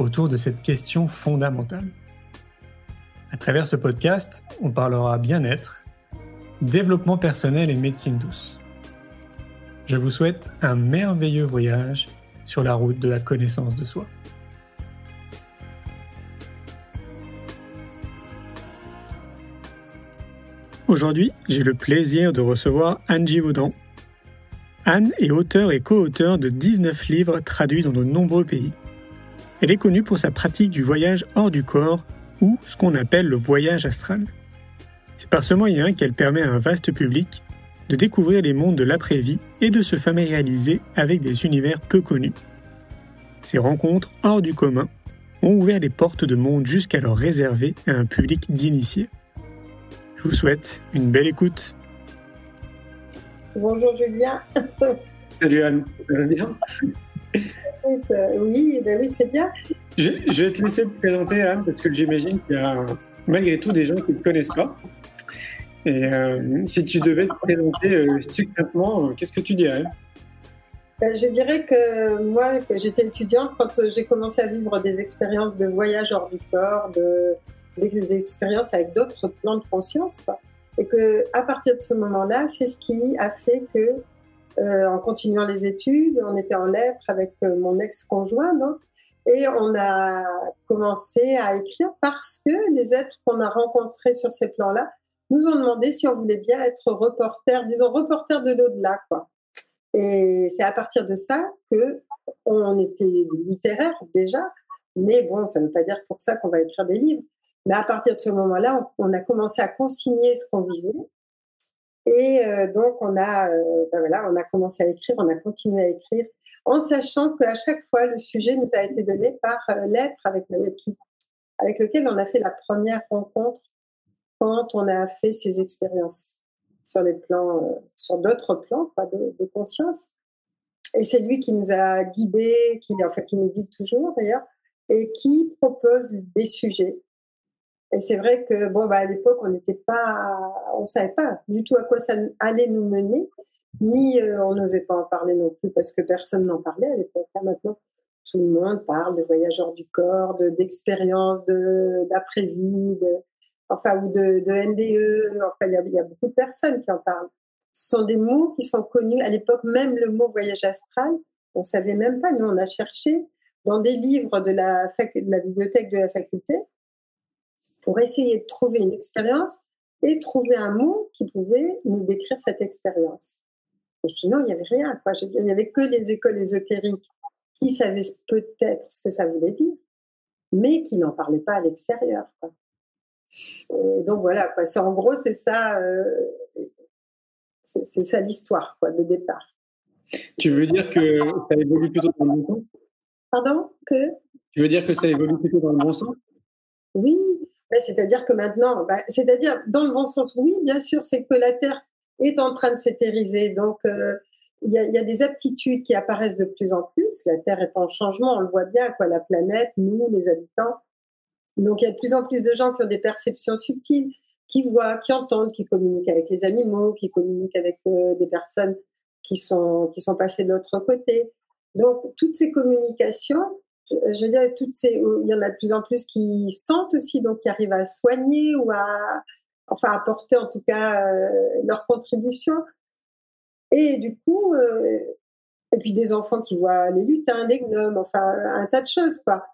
autour de cette question fondamentale. À travers ce podcast, on parlera bien-être, développement personnel et médecine douce. Je vous souhaite un merveilleux voyage sur la route de la connaissance de soi. Aujourd'hui, j'ai le plaisir de recevoir Angie Vaudan. Anne est auteure et co-auteur de 19 livres traduits dans de nombreux pays. Elle est connue pour sa pratique du voyage hors du corps ou ce qu'on appelle le voyage astral. C'est par ce moyen qu'elle permet à un vaste public de découvrir les mondes de l'après-vie et de se familiariser avec des univers peu connus. Ces rencontres hors du commun ont ouvert les portes de mondes jusqu'alors réservés à un public d'initiés. Je vous souhaite une belle écoute. Bonjour Julien. Salut Anne, ça va bien? Oui, ben oui c'est bien. Je, vais te laisser te présenter Anne parce que j'imagine qu'il y a malgré tout des gens qui ne te connaissent pas. Et euh, si tu devais te présenter euh, succinctement, qu'est-ce que tu dirais? Ben, Je dirais que moi, j'étais étudiante, quand j'ai commencé à vivre des expériences de voyage hors du corps, de, des expériences avec d'autres plans de conscience, et que à partir de ce moment-là, c'est ce qui a fait que, euh, en continuant les études, on était en lettres avec mon ex-conjoint, et on a commencé à écrire parce que les êtres qu'on a rencontrés sur ces plans-là nous ont demandé si on voulait bien être reporter, disons reporter de l'au-delà, quoi. Et c'est à partir de ça que on était littéraire déjà, mais bon, ça ne veut pas dire pour ça qu'on va écrire des livres. Mais à partir de ce moment-là, on, a commencé à consigner ce qu'on vivait. Et euh, donc, on a, euh, ben voilà, on a commencé à écrire, on a continué à écrire, en sachant qu'à chaque fois, le sujet nous a été donné par euh, l'être avec, lequel on a fait la première rencontre quand on a fait ces expériences sur sur d'autres plans de, de, conscience. Et c'est lui qui nous a guidés, qui en fait qui nous guide toujours d'ailleurs, et qui propose des sujets. Et c'est vrai que bon bah à l'époque on n'était pas, on savait pas du tout à quoi ça allait nous mener, ni euh, on n'osait pas en parler non plus parce que personne n'en parlait à l'époque. Maintenant tout le monde parle de voyageurs du corps, d'expériences, de d'après-vie, de, enfin, ou de, de NDE. Enfin, il y, y, a, beaucoup de personnes qui en parlent. Ce sont des mots qui sont connus. À l'époque, même le mot voyage astral, on savait même pas. Nous, on a cherché dans des livres de la, de la bibliothèque de la faculté pour essayer de trouver une expérience et trouver un mot qui pouvait nous décrire cette expérience. Et sinon, il n'y avait rien. Quoi. Il n'y avait que les écoles ésotériques qui savaient peut-être ce que ça voulait dire, mais qui n'en parlaient pas à l'extérieur. Et donc voilà, quoi. en gros, c'est ça, euh, c'est ça l'histoire quoi, de départ. Tu veux dire que ça évolue plutôt dans le bon sens? Pardon? Que? Tu veux dire que ça évolue plutôt dans le bon sens? Oui, c'est-à-dire que maintenant, bah, c'est-à-dire dans le bon sens, oui, bien sûr, c'est que la Terre est en train de s'éthériser. Donc, euh, il y, a, des aptitudes qui apparaissent de plus en plus. La Terre est en changement, on le voit bien. La planète, nous, les habitants, donc il y a de plus en plus de gens qui ont des perceptions subtiles, qui voient, qui entendent, qui communiquent avec les animaux, qui communiquent avec euh, des personnes qui sont, qui sont passées de l'autre côté. Donc toutes ces communications, je, veux dire, toutes ces, il y en a de plus en plus qui sentent aussi, donc qui arrivent à soigner ou à, enfin, apporter en tout cas euh, leur contribution. Et du coup, euh, et puis des enfants qui voient les lutins, les gnomes, enfin un tas de choses, quoi.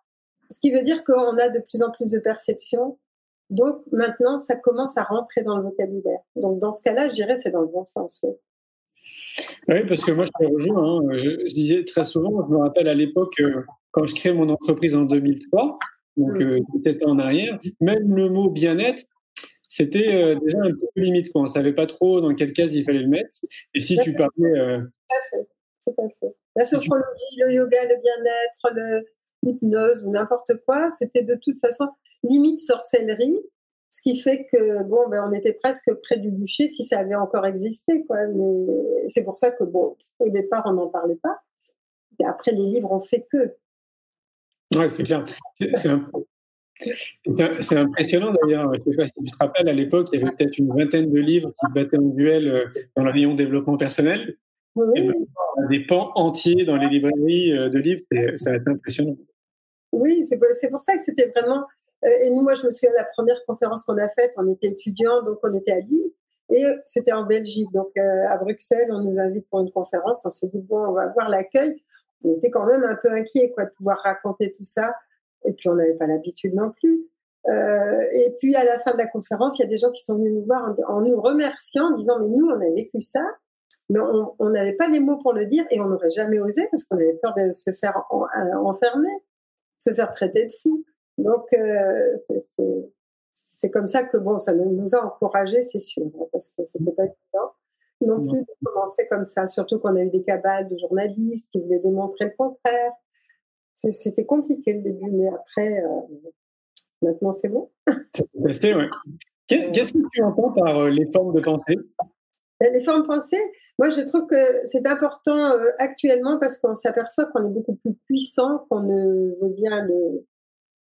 Ce qui veut dire qu'on a de plus en plus de perceptions. Donc maintenant, ça commence à rentrer dans le vocabulaire. Donc dans ce cas-là, je dirais c'est dans le bon sens. Oui. Oui, parce que moi, je te rejoins. Hein. Je, disais très souvent, je me rappelle à l'époque, euh, quand je crée mon entreprise en 2003, donc. 17 euh, ans en arrière, même le mot bien-être, c'était euh, déjà un peu limite. Quoi. On ne savait pas trop dans quelle case il fallait le mettre. Et si tu parlais. Tout à fait. Tout à fait. La sophrologie, le yoga, le bien-être, le, hypnose ou n'importe quoi. C'était de toute façon limite sorcellerie, ce qui fait que bon, ben, on était presque près du bûcher si ça avait encore existé, quoi. Mais c'est pour ça que bon, au départ, on n'en parlait pas. Et après, les livres ont fait que. Ouais, c'est clair. C'est impressionnant d'ailleurs. Je ne sais pas si tu te rappelles, à l'époque, il y avait peut-être une vingtaine de livres qui se battaient en duel euh, dans le rayon développement personnel. Oui. des pans entiers dans les librairies euh, de livres, c'est assez impressionnant. Oui, c'est pour ça que c'était vraiment. Euh, et nous, moi, je me souviens de la première conférence qu'on a faite, on était étudiants, donc on était à Lille, et c'était en Belgique. Donc à Bruxelles, on nous invite pour une conférence, on se dit, bon, on va voir l'accueil. On était quand même un peu inquiets quoi, de pouvoir raconter tout ça et puis on n'avait pas l'habitude non plus. Euh, et puis à la fin de la conférence, il y a des gens qui sont venus nous voir en, nous remerciant, en disant mais nous on a vécu ça, mais on n'avait pas les mots pour le dire et on n'aurait jamais osé parce qu'on avait peur de se faire euh, enfermer, se faire traiter de fou. Donc euh, c'est comme ça que bon, ça nous a encouragés, c'est sûr, hein, parce que c'était pas évident non plus de commencer comme ça, surtout qu'on a eu des cabales de journalistes qui voulaient démontrer le contraire. C'était compliqué le début, mais après, euh, maintenant c'est bon. C'est ouais. Qu'est-ce que tu entends par euh, les formes de pensée? Ben, Les formes de pensée, moi je trouve que c'est important euh, actuellement parce qu'on s'aperçoit qu'on est beaucoup plus puissant qu'on ne veut bien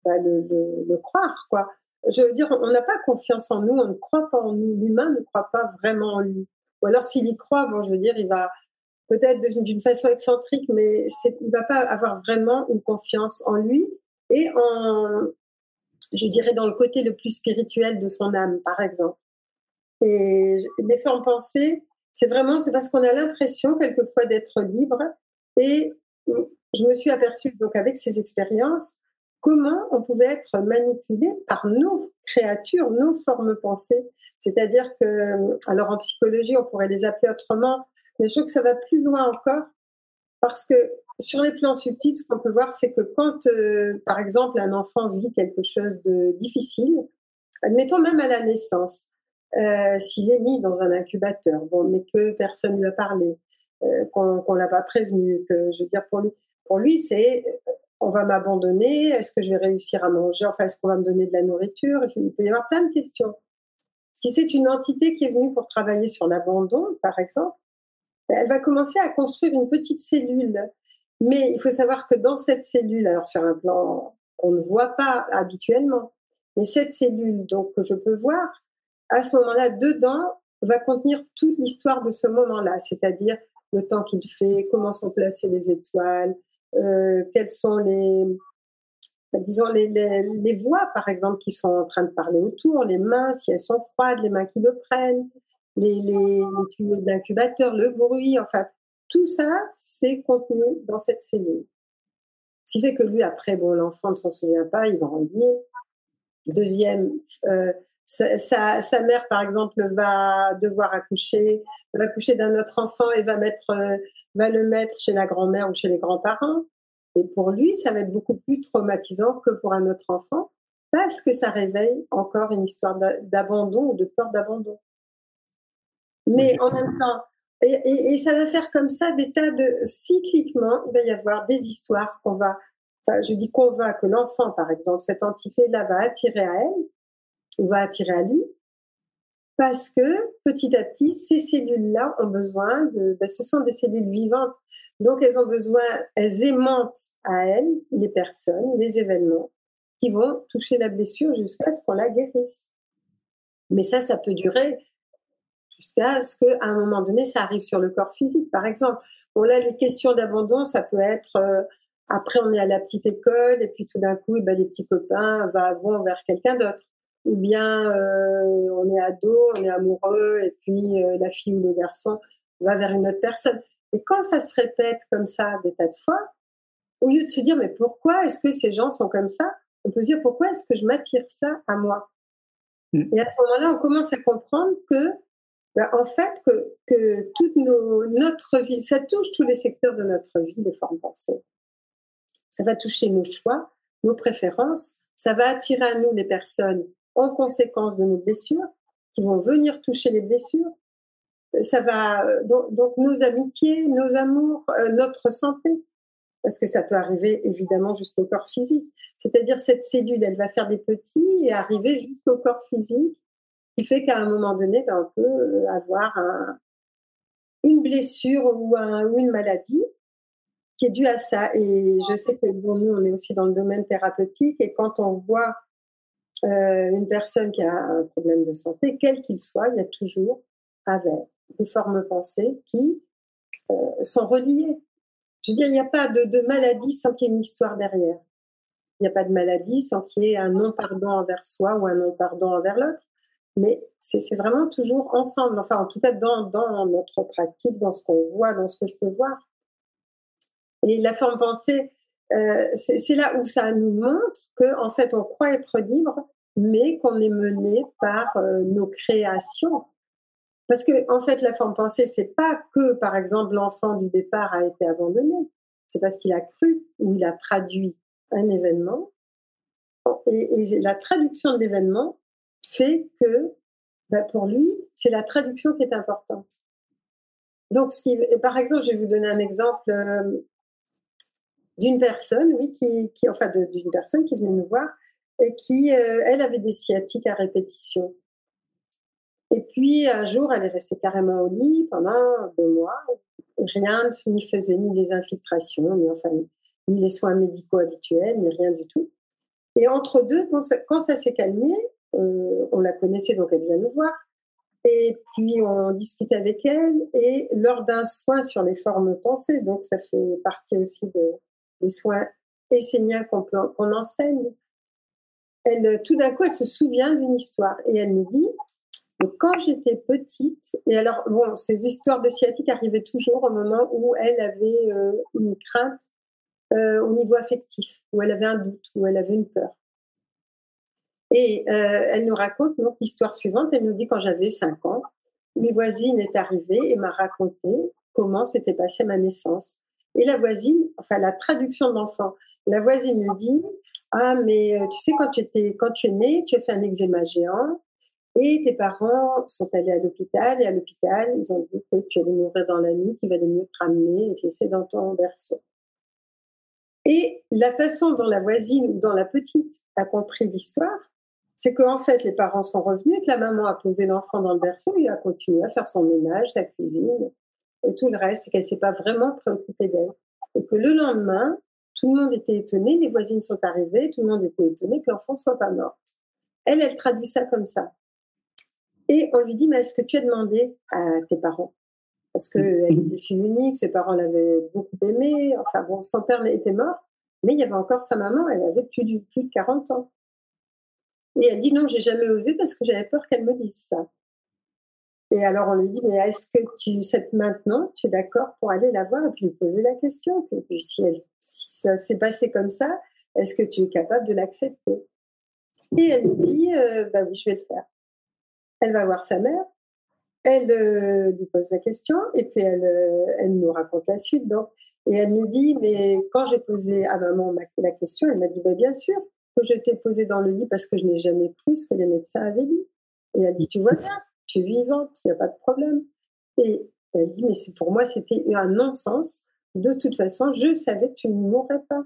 bah, le, le, croire. Quoi. Je veux dire, on n'a pas confiance en nous, on ne croit pas en nous. L'humain ne croit pas vraiment en lui. Ou alors s'il y croit, bon, je veux dire, il va, peut-être d'une façon excentrique, mais il ne va pas avoir vraiment une confiance en lui et en, je dirais, dans le côté le plus spirituel de son âme, par exemple. Et les formes pensées, c'est vraiment, c'est parce qu'on a l'impression quelquefois d'être libre. Et je me suis aperçue, donc, avec ces expériences, comment on pouvait être manipulé par nos créatures, nos formes pensées. C'est-à-dire que, alors en psychologie, on pourrait les appeler autrement, mais je trouve que ça va plus loin encore parce que sur les plans subtils, ce qu'on peut voir, c'est que quand, euh, par exemple, un enfant vit quelque chose de difficile, admettons même à la naissance, euh, s'il est mis dans un incubateur, bon, mais que personne ne lui a parlé, euh, qu'on ne l'a pas prévenu, que je veux dire pour lui, pour lui c'est on va m'abandonner, est-ce que je vais réussir à manger, enfin est-ce qu'on va me donner de la nourriture, il peut y avoir plein de questions. Si c'est une entité qui est venue pour travailler sur l'abandon, par exemple, elle va commencer à construire une petite cellule. Mais il faut savoir que dans cette cellule, alors sur un plan qu'on ne voit pas habituellement, mais cette cellule donc que je peux voir, à ce moment-là, dedans, va contenir toute l'histoire de ce moment-là, c'est-à-dire le temps qu'il fait, comment sont placées les étoiles, euh, quelles sont les, disons les, les, les, voix par exemple qui sont en train de parler autour, les mains si elles sont froides, les mains qui le prennent, les, les, tuyaux d'incubateur, le bruit, enfin, tout ça, c'est contenu dans cette cellule. Ce qui fait que lui, après, bon, l'enfant ne s'en souvient pas, il grandit. Deuxième, euh, sa, sa, mère, par exemple, va devoir accoucher, va accoucher d'un autre enfant et va, mettre, euh, va le mettre chez la grand-mère ou chez les grands-parents. Et pour lui, ça va être beaucoup plus traumatisant que pour un autre enfant parce que ça réveille encore une histoire d'abandon ou de peur d'abandon. Mais en même temps, et, ça va faire comme ça des tas de cycliquement, il va y avoir des histoires qu'on va, enfin, je dis qu'on va, que l'enfant, par exemple, cette entité-là va attirer à elle, ou va attirer à lui, parce que petit à petit, ces cellules-là ont besoin de, ben, ce sont des cellules vivantes, donc elles ont besoin, elles aimantent à elles les personnes, les événements qui vont toucher la blessure jusqu'à ce qu'on la guérisse. Mais ça, ça peut durer jusqu'à ce qu'à un moment donné, ça arrive sur le corps physique, par exemple. Bon, là, les questions d'abandon, ça peut être euh, après, on est à la petite école et puis tout d'un coup, eh ben, les petits copains vont vers quelqu'un d'autre. Ou bien euh, on est ado, on est amoureux et puis euh, la fille ou le garçon va vers une autre personne. Et quand ça se répète comme ça des tas de fois, au lieu de se dire mais pourquoi est-ce que ces gens sont comme ça, on peut se dire pourquoi est-ce que je m'attire ça à moi. Mm. Et à ce moment-là, on commence à comprendre que bah, en fait, que, que toute notre vie, ça touche tous les secteurs de notre vie, les formes pensées. Ça va toucher nos choix, nos préférences, ça va attirer à nous les personnes en conséquence de nos blessures, qui vont venir toucher les blessures. Ça va donc, nos amitiés, nos amours, euh, notre santé. parce que ça peut arriver évidemment jusqu'au corps physique. C'est-à-dire cette cellule, elle va faire des petits et arriver jusqu'au corps physique, qui fait qu'à un moment donné, ben, on peut avoir une blessure ou, une maladie qui est due à ça. Et je sais que bon, nous, on est aussi dans le domaine thérapeutique et quand on voit euh, une personne qui a un problème de santé, quel qu'il soit, il y a toujours avec des formes pensées qui euh, sont reliées. Je veux dire, il n'y a pas de, maladie sans qu'il y ait une histoire derrière. Il n'y a pas de maladie sans qu'il y ait un non-pardon envers soi ou un non-pardon envers l'autre. Mais c'est vraiment toujours ensemble. Enfin, en tout cas, dans, dans notre pratique, dans ce qu'on voit, dans ce que je peux voir. Et la forme pensée, euh, c'est là où ça nous montre qu'en en fait, on croit être libre, mais qu'on est mené par euh, nos créations. Parce que, en fait, la forme pensée, c'est pas que, par exemple, l'enfant du départ a été abandonné. C'est parce qu'il a cru ou il a traduit un événement. Et, la traduction de l'événement fait que, bah, pour lui, c'est la traduction qui est importante. Donc, ce par exemple, je vais vous donner un exemple euh, d'une personne, oui, qui, qui enfin, d'une personne qui venait nous voir et qui, euh, elle, avait des sciatiques à répétition. Et puis, un jour, elle est restée carrément au lit pendant deux mois. Rien, ni faisait ni des infiltrations, ni, enfin, ni les soins médicaux habituels, ni rien du tout. Et entre deux, quand ça, s'est calmé, euh, on la connaissait, donc elle vient nous voir. Et puis, on discute avec elle. Et lors d'un soin sur les formes pensées, donc ça fait partie aussi de, des soins esséniens qu'on qu'on enseigne, elle, tout d'un coup, elle se souvient d'une histoire et elle nous dit quand j'étais petite, et alors, bon, ces histoires de sciatique arrivaient toujours au moment où elle avait euh, une crainte euh, au niveau affectif, où elle avait un doute, où elle avait une peur. Et euh, elle nous raconte donc l'histoire suivante. Elle nous dit quand j'avais 5 ans, une voisine est arrivée et m'a raconté comment s'était passée ma naissance. Et la voisine, enfin la traduction de l'enfant, la voisine nous dit ah, mais tu sais, quand tu, quand tu es né, tu as fait un eczéma géant et tes parents sont allés à l'hôpital et à l'hôpital, ils ont dit que tu allais mourir dans la nuit, qu'il valait mieux te ramener et te laisser dans ton berceau. Et la façon dont la voisine, dont la petite a compris l'histoire, c'est qu'en fait, les parents sont revenus que la maman a posé l'enfant dans le berceau et a continué à faire son ménage, sa cuisine et tout le reste, et qu'elle ne s'est pas vraiment préoccupée d'elle. Et que le lendemain, tout le monde était étonné, les voisines sont arrivées, tout le monde était étonné que l'enfant soit pas mort. Elle, elle traduit ça comme ça. Et on lui dit, mais est-ce que tu as demandé à tes parents? Parce qu'elle mm. était fille unique, ses parents l'avaient beaucoup aimée, enfin bon, son père était mort, mais il y avait encore sa maman, elle avait plus de, plus de 40 ans. Et elle dit, non, j'ai jamais osé parce que j'avais peur qu'elle me dise ça. Et alors on lui dit, mais est-ce que tu sais maintenant, tu es d'accord pour aller la voir et puis lui poser la question? Puis si elle ça s'est passé comme ça, est-ce que tu es capable de l'accepter? Et elle lui dit, euh, bah oui, je vais le faire. Elle va voir sa mère, elle euh, lui pose la question, et puis elle, euh, elle nous raconte la suite. Donc, et elle nous dit, mais quand j'ai posé à maman la question, elle m'a dit, bah, bien sûr que je t'ai posé dans le lit parce que je n'ai jamais cru ce que les médecins avaient dit. Et elle dit, tu vois bien, tu es vivante, il n'y a pas de problème. Et elle dit, mais pour moi, c'était un non-sens de toute façon, je savais que tu ne mourrais pas.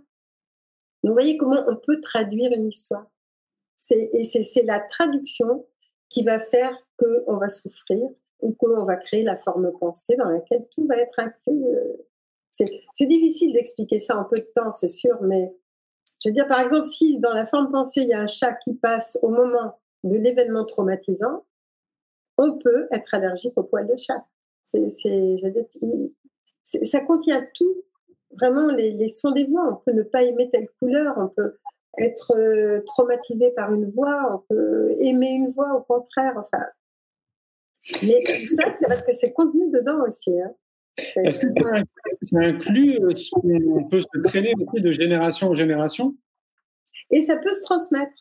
vous voyez comment on peut traduire une histoire. Et c'est la traduction qui va faire qu'on va souffrir ou qu'on va créer la forme pensée dans laquelle tout va être inclus. C'est difficile d'expliquer ça en peu de temps, c'est sûr, mais je veux dire, par exemple, si dans la forme pensée, il y a un chat qui passe au moment de l'événement traumatisant, on peut être allergique au poil de chat. Ça contient tout, vraiment les, sons des voix. On peut ne pas aimer telle couleur, on peut être euh, traumatisé par une voix, on peut aimer une voix au contraire. Enfin, mais tout ça, c'est parce que c'est contenu dedans aussi. Hein. Est-ce que ça inclut euh, ce qu'on peut se traîner de génération en génération? Et ça peut se transmettre.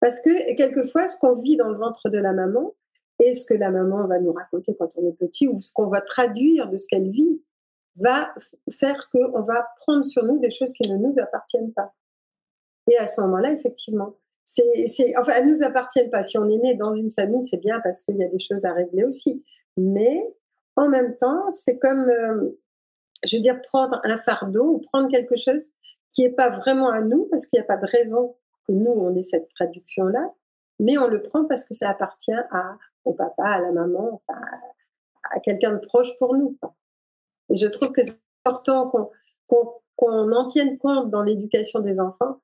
Parce que quelquefois, ce qu'on vit dans le ventre de la maman, et ce que la maman va nous raconter quand on est petit, ou ce qu'on va traduire de ce qu'elle vit, va faire qu'on va prendre sur nous des choses qui ne nous appartiennent pas. Et à ce moment-là, effectivement, c'est, c'est, enfin, elles ne nous appartiennent pas. Si on est né dans une famille, c'est bien parce qu'il y a des choses à régler aussi. Mais en même temps, c'est comme, euh, je veux dire, prendre un fardeau ou prendre quelque chose qui n'est pas vraiment à nous, parce qu'il n'y a pas de raison que nous, on ait cette traduction-là, mais on le prend parce que ça appartient à, au papa, à la maman, à quelqu'un de proche pour nous. Et je trouve que c'est important qu'on en tienne compte dans l'éducation des enfants,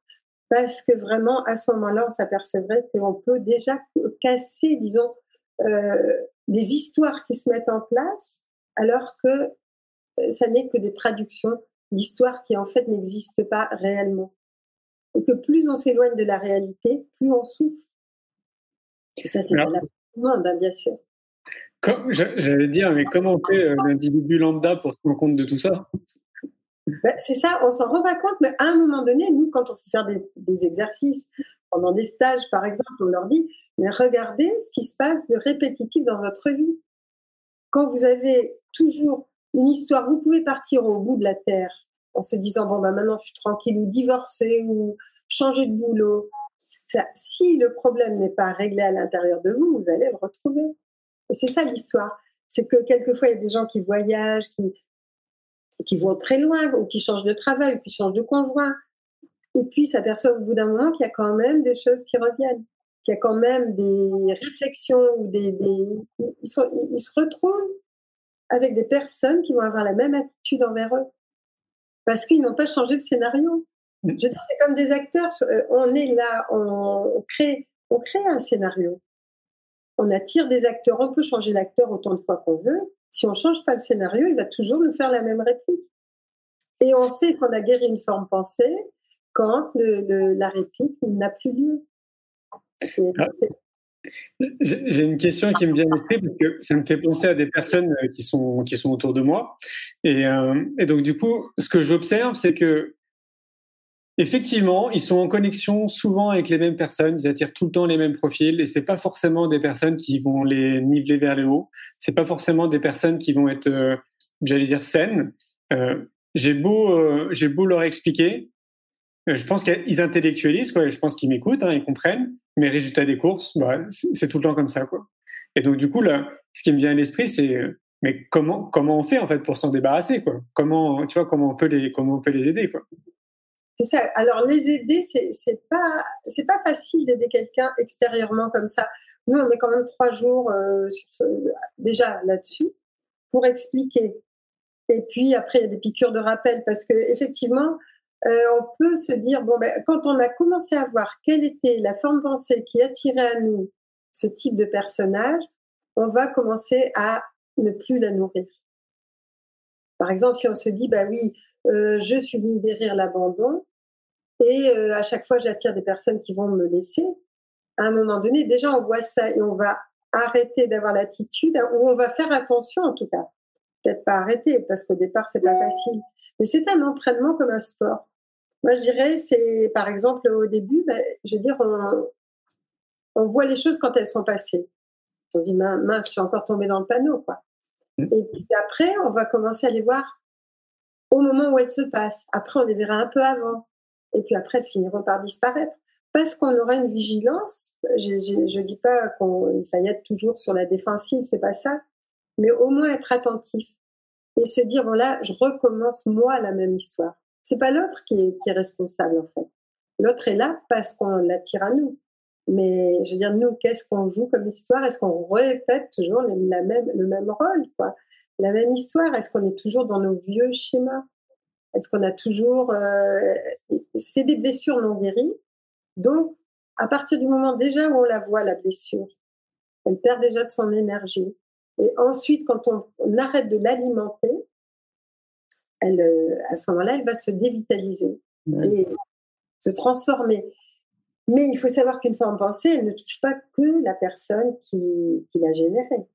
parce que vraiment, à ce moment-là, on s'apercevrait qu'on peut déjà casser, disons, euh, des histoires qui se mettent en place, alors que euh, ça n'est que des traductions d'histoires qui, en fait, n'existent pas réellement. Et que plus on s'éloigne de la réalité, plus on souffre. Et ça, c'est la monde, hein, bien sûr. J'allais dire, mais comment on fait euh, l'individu lambda pour se rendre compte de tout ça? Ben, C'est ça, on s'en rend pas compte, mais à un moment donné, nous, quand on fait faire des, exercices, pendant des stages par exemple, on leur dit, mais regardez ce qui se passe de répétitif dans votre vie. Quand vous avez toujours une histoire, vous pouvez partir au bout de la terre en se disant, bon, ben maintenant je suis tranquille, ou divorcer, ou changer de boulot. Si le problème n'est pas réglé à l'intérieur de vous, vous allez le retrouver. Et c'est ça l'histoire. C'est que quelquefois, il y a des gens qui voyagent, qui, qui vont très loin, ou qui changent de travail, ou qui changent de conjoint. Et puis s'aperçoivent au bout d'un moment qu'il y a quand même des choses qui reviennent, qu'il y a quand même des réflexions, ou des, ils, sont, ils se retrouvent avec des personnes qui vont avoir la même attitude envers eux. Parce qu'ils n'ont pas changé le scénario. Je dis, c'est comme des acteurs. Euh, on est là, on crée, on crée un scénario on attire des acteurs. On peut changer l'acteur autant de fois qu'on veut. Si on ne change pas le scénario, il va toujours nous faire la même réplique. Et on sait qu'on a guéri une forme pensée quand la réplique n'a plus lieu. Ah. J'ai une question qui me vient à l'esprit parce que ça me fait penser à des personnes euh, qui sont, qui sont autour de moi. Et, euh, et donc, du coup, ce que j'observe, c'est que Effectivement, ils sont en connexion souvent avec les mêmes personnes, ils attirent tout le temps les mêmes profils et c'est pas forcément des personnes qui vont les niveler vers le haut, c'est pas forcément des personnes qui vont être, euh, j'allais dire, saines. Euh, j'ai beau, euh, j'ai beau leur expliquer, je pense qu'ils intellectualisent, quoi, je pense qu'ils m'écoutent, hein, ils comprennent, mais résultat des courses, bah, c'est tout le temps comme ça, quoi. Et donc du coup là, ce qui me vient à l'esprit, c'est mais comment comment on fait en fait pour s'en débarrasser, quoi? Comment tu vois comment on peut les comment on peut les aider, quoi? Alors les aider, c'est pas pas facile d'aider quelqu'un extérieurement comme ça. Nous, on met quand même trois jours euh, déjà là-dessus pour expliquer. Et puis après, il y a des piqûres de rappel parce que effectivement, euh, on peut se dire bon, ben, quand on a commencé à voir quelle était la forme pensée qui attirait à nous ce type de personnage, on va commencer à ne plus la nourrir. Par exemple, si on se dit bah oui, euh, je suis venue guérir l'abandon, et euh, à chaque fois, j'attire des personnes qui vont me laisser. À un moment donné, déjà, on voit ça et on va arrêter d'avoir l'attitude, ou on va faire attention en tout cas. Peut-être pas arrêter, parce qu'au départ, c'est pas facile. Mais c'est un entraînement comme un sport. Moi, je dirais, c'est par exemple au début, ben, je veux dire, on, on, voit les choses quand elles sont passées. On se dit, mince, je suis encore tombée dans le panneau, quoi. Mmh. Et puis après, on va commencer à les voir au moment où elles se passent. Après, on les verra un peu avant et puis après, elles finiront par disparaître. Parce qu'on aura une vigilance, je ne dis pas qu'il faille être toujours sur la défensive, c'est pas ça, mais au moins être attentif et se dire, bon là, je recommence moi la même histoire. C'est pas l'autre qui est, responsable en fait. L'autre est là parce qu'on l'attire à nous. Mais je veux dire, nous, qu'est-ce qu'on joue comme histoire? Est-ce qu'on répète toujours même, le même rôle quoi? La même histoire? Est-ce qu'on est toujours dans nos vieux schémas? Est-ce qu'on a toujours... Euh, c'est des blessures non guéries. Donc, à partir du moment déjà où on la voit, la blessure, elle perd déjà de son énergie. Et ensuite, quand on, arrête de l'alimenter, elle, euh, à ce moment-là, elle va se dévitaliser et se transformer. Mais il faut savoir qu'une forme pensée, elle ne touche pas que la personne qui, qui l'a générée.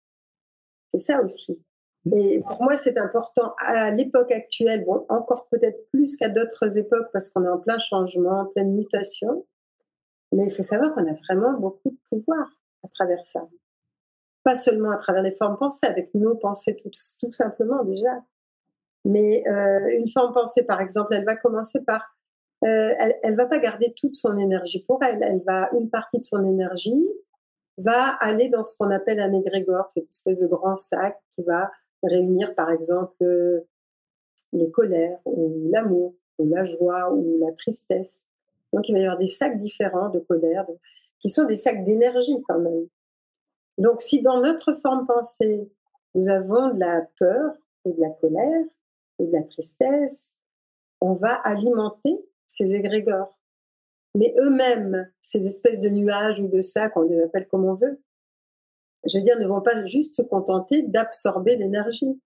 C'est ça aussi. Et pour moi, c'est important à l'époque actuelle, bon, encore peut-être plus qu'à d'autres époques parce qu'on est en plein changement, en pleine mutation. Mais il faut savoir qu'on a vraiment beaucoup de pouvoir à travers ça. Pas seulement à travers les formes pensées, avec nos pensées tout, simplement déjà. Mais euh, une forme pensée, par exemple, elle va commencer par... Euh, elle ne va pas garder toute son énergie pour elle. Elle va, une partie de son énergie va aller dans ce qu'on appelle un égrégore, cette espèce de grand sac qui va réunir par exemple les colères, ou l'amour, ou la joie, ou la tristesse. Donc il va y avoir des sacs différents de colère, qui sont des sacs d'énergie quand même. Donc si dans notre forme pensée, nous avons de la peur, ou de la colère, ou de la tristesse, on va alimenter ces égrégores. Mais eux-mêmes, ces espèces de nuages ou de sacs, on les appelle comme on veut, je veux dire, ne vont pas juste se contenter d'absorber l'énergie.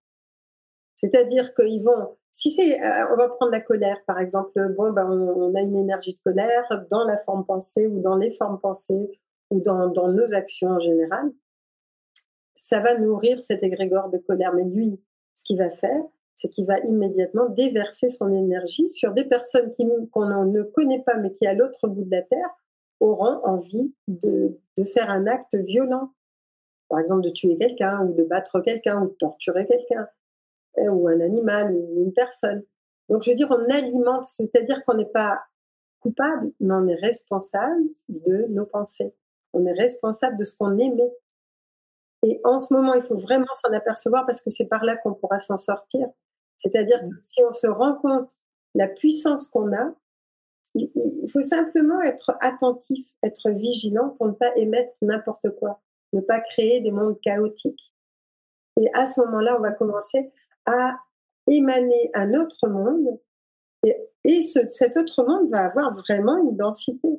C'est-à-dire qu'ils vont, si c'est, euh, on va prendre la colère par exemple, bon, ben, on, a une énergie de colère dans la forme pensée ou dans les formes pensées ou dans, nos actions en général, ça va nourrir cet égrégore de colère. Mais lui, ce qu'il va faire, c'est qu'il va immédiatement déverser son énergie sur des personnes qu'on ne connaît pas, mais qui, à l'autre bout de la Terre, auront envie de faire un acte violent. Par exemple, de tuer quelqu'un, ou de battre quelqu'un, ou de torturer quelqu'un. Euh, ou un animal ou une personne. Donc, je veux dire, on alimente, c'est-à-dire qu'on n'est pas coupable, mais on est responsable de nos pensées. On est responsable de ce qu'on émet. Et en ce moment, il faut vraiment s'en apercevoir parce que c'est par là qu'on pourra s'en sortir. C'est-à-dire que si on se rend compte la puissance qu'on a, il faut simplement être attentif, être vigilant pour ne pas émettre n'importe quoi, ne pas créer des mondes chaotiques. Et à ce moment-là, on va commencer à émaner un autre monde et, cet autre monde va avoir vraiment une densité.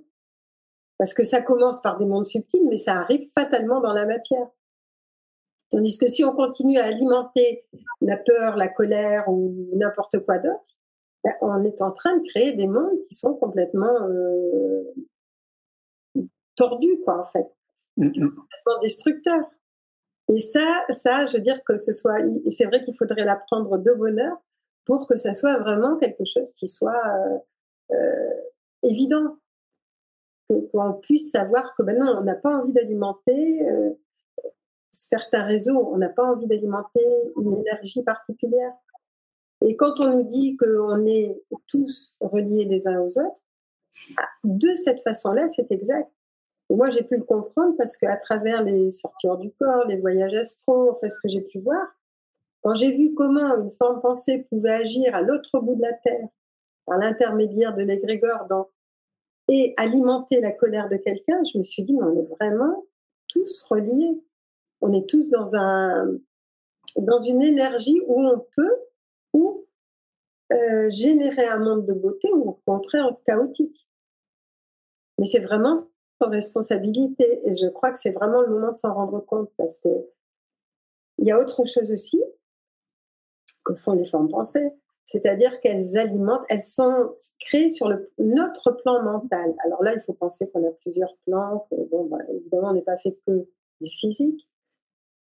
Parce que ça commence par des mondes subtils, mais ça arrive fatalement dans la matière. Tandis que si on continue à alimenter la peur, la colère ou n'importe quoi d'autre, ben, on est en train de créer des mondes qui sont complètement euh, tordus, quoi, en fait. Qui mm, sont mm. complètement destructeurs. Et ça, ça, je veux dire que ce soit, c'est vrai qu'il faudrait l'apprendre de bonheur pour que ça soit vraiment quelque chose qui soit euh, euh, évident, qu'on puisse savoir que non, on n'a pas envie d'alimenter euh, certains réseaux, on n'a pas envie d'alimenter une énergie particulière. Et quand on nous dit qu'on est tous reliés les uns aux autres, ah, de cette façon-là, c'est exact moi, j'ai pu le comprendre parce qu'à travers les sorties hors du corps, les voyages astro, enfin, ce que j'ai pu voir, quand j'ai vu comment une forme pensée pouvait agir à l'autre bout de la Terre, par l'intermédiaire de l'égrégore, et alimenter la colère de quelqu'un, je me suis dit, mais on est vraiment tous reliés. On est tous dans, un, dans une énergie où on peut ou euh, générer un monde de beauté ou au contraire chaotique. Mais c'est vraiment responsabilité. Et je crois que c'est vraiment le moment de s'en rendre compte parce que il y a autre chose aussi que font les formes pensées, c'est-à-dire qu'elles alimentent, elles sont créées sur le, notre plan mental. Alors là, il faut penser qu'on a plusieurs plans, bon, bah, évidemment, on n'est pas fait que du physique.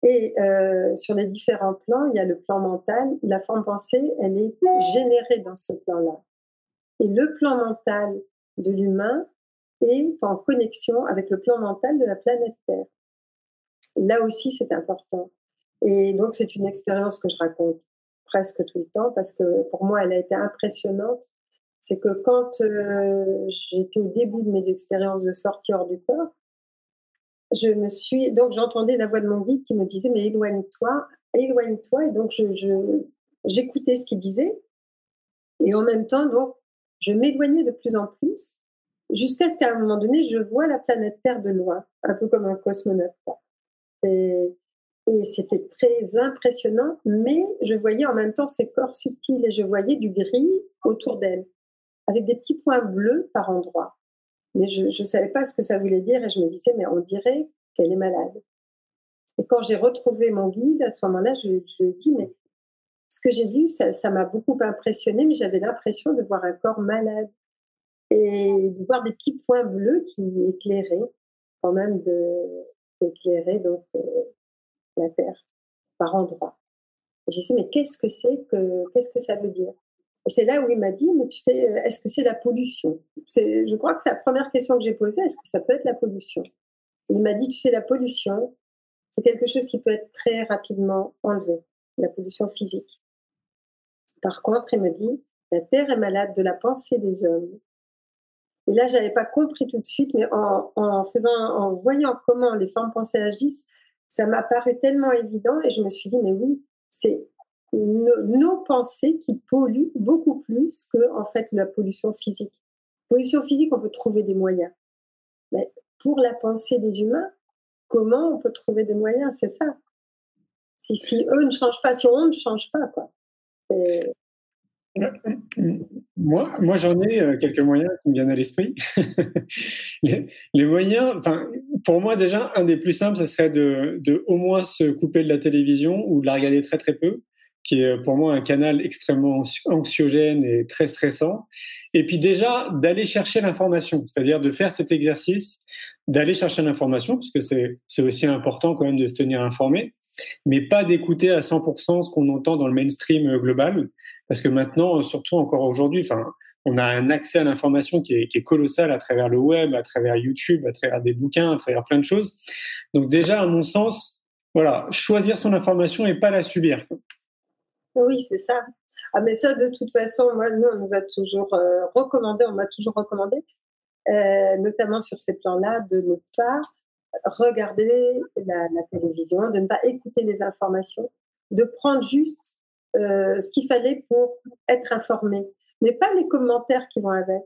Et euh, sur les différents plans, il y a le plan mental. La forme pensée, elle est générée dans ce plan-là. Et le plan mental de l'humain, et en connexion avec le plan mental de la planète Terre. Là aussi, c'est important. Et donc, c'est une expérience que je raconte presque tout le temps parce que pour moi, elle a été impressionnante. C'est que quand euh, j'étais au début de mes expériences de sortie hors du corps, je me suis donc j'entendais la voix de mon guide qui me disait mais éloigne-toi, éloigne-toi et donc je j'écoutais ce qu'il disait et en même temps donc je m'éloignais de plus en plus jusqu'à ce qu'à un moment donné, je vois la planète Terre de loin, un peu comme un cosmonaute. Et, c'était très impressionnant, mais je voyais en même temps ces corps subtils et je voyais du gris autour d'elle, avec des petits points bleus par endroits. Mais je ne savais pas ce que ça voulait dire et je me disais, mais on dirait qu'elle est malade. Et quand j'ai retrouvé mon guide, à ce moment-là, je, je lui dit, mais ce que j'ai vu, ça m'a beaucoup impressionné, mais j'avais l'impression de voir un corps malade et de voir des petits points bleus qui éclairaient, quand même, de, donc euh, la Terre par endroits. J'ai dit, mais qu'est-ce que c'est que, qu'est-ce que ça veut dire? C'est là où il m'a dit, mais tu sais, est-ce que c'est la pollution? Je crois que c'est la première question que j'ai posée, est-ce que ça peut être la pollution? Il m'a dit, tu sais, la pollution, c'est quelque chose qui peut être très rapidement enlevé, la pollution physique. Par contre, il me dit, la Terre est malade de la pensée des hommes et là, j'avais pas compris tout de suite, mais en, faisant, en voyant comment les formes pensées agissent, ça m'a paru tellement évident et je me suis dit, mais oui, c'est nos, pensées qui polluent beaucoup plus que en fait la pollution physique. Pollution physique, on peut trouver des moyens. Mais pour la pensée des humains, comment on peut trouver des moyens? C'est ça. Si, si, eux ne changent pas, si on ne change pas, quoi. Moi, moi j'en ai euh, quelques moyens qui me viennent à l'esprit. les, moyens, enfin, pour moi déjà, un des plus simples, ce serait de, de au moins se couper de la télévision ou de la regarder très très peu, qui est pour moi un canal extrêmement anxiogène et très stressant. Et puis déjà d'aller chercher l'information, c'est-à-dire de faire cet exercice, d'aller chercher l'information, parce que c'est c'est aussi important quand même de se tenir informé, mais pas d'écouter à 100% ce qu'on entend dans le mainstream global parce que maintenant, surtout encore aujourd'hui, enfin, on a un accès à l'information qui est, colossal à travers le web, à travers YouTube, à travers des bouquins, à travers plein de choses. Donc déjà, à mon sens, voilà, choisir son information et pas la subir. Oui, c'est ça. Ah, mais ça, de toute façon, moi, nous, on nous a toujours euh, recommandé, on m'a toujours recommandé, euh, notamment sur ces plans-là, de ne pas regarder la, télévision, de ne pas écouter les informations, de prendre juste euh, ce qu'il fallait pour être informé, mais pas les commentaires qui vont avec.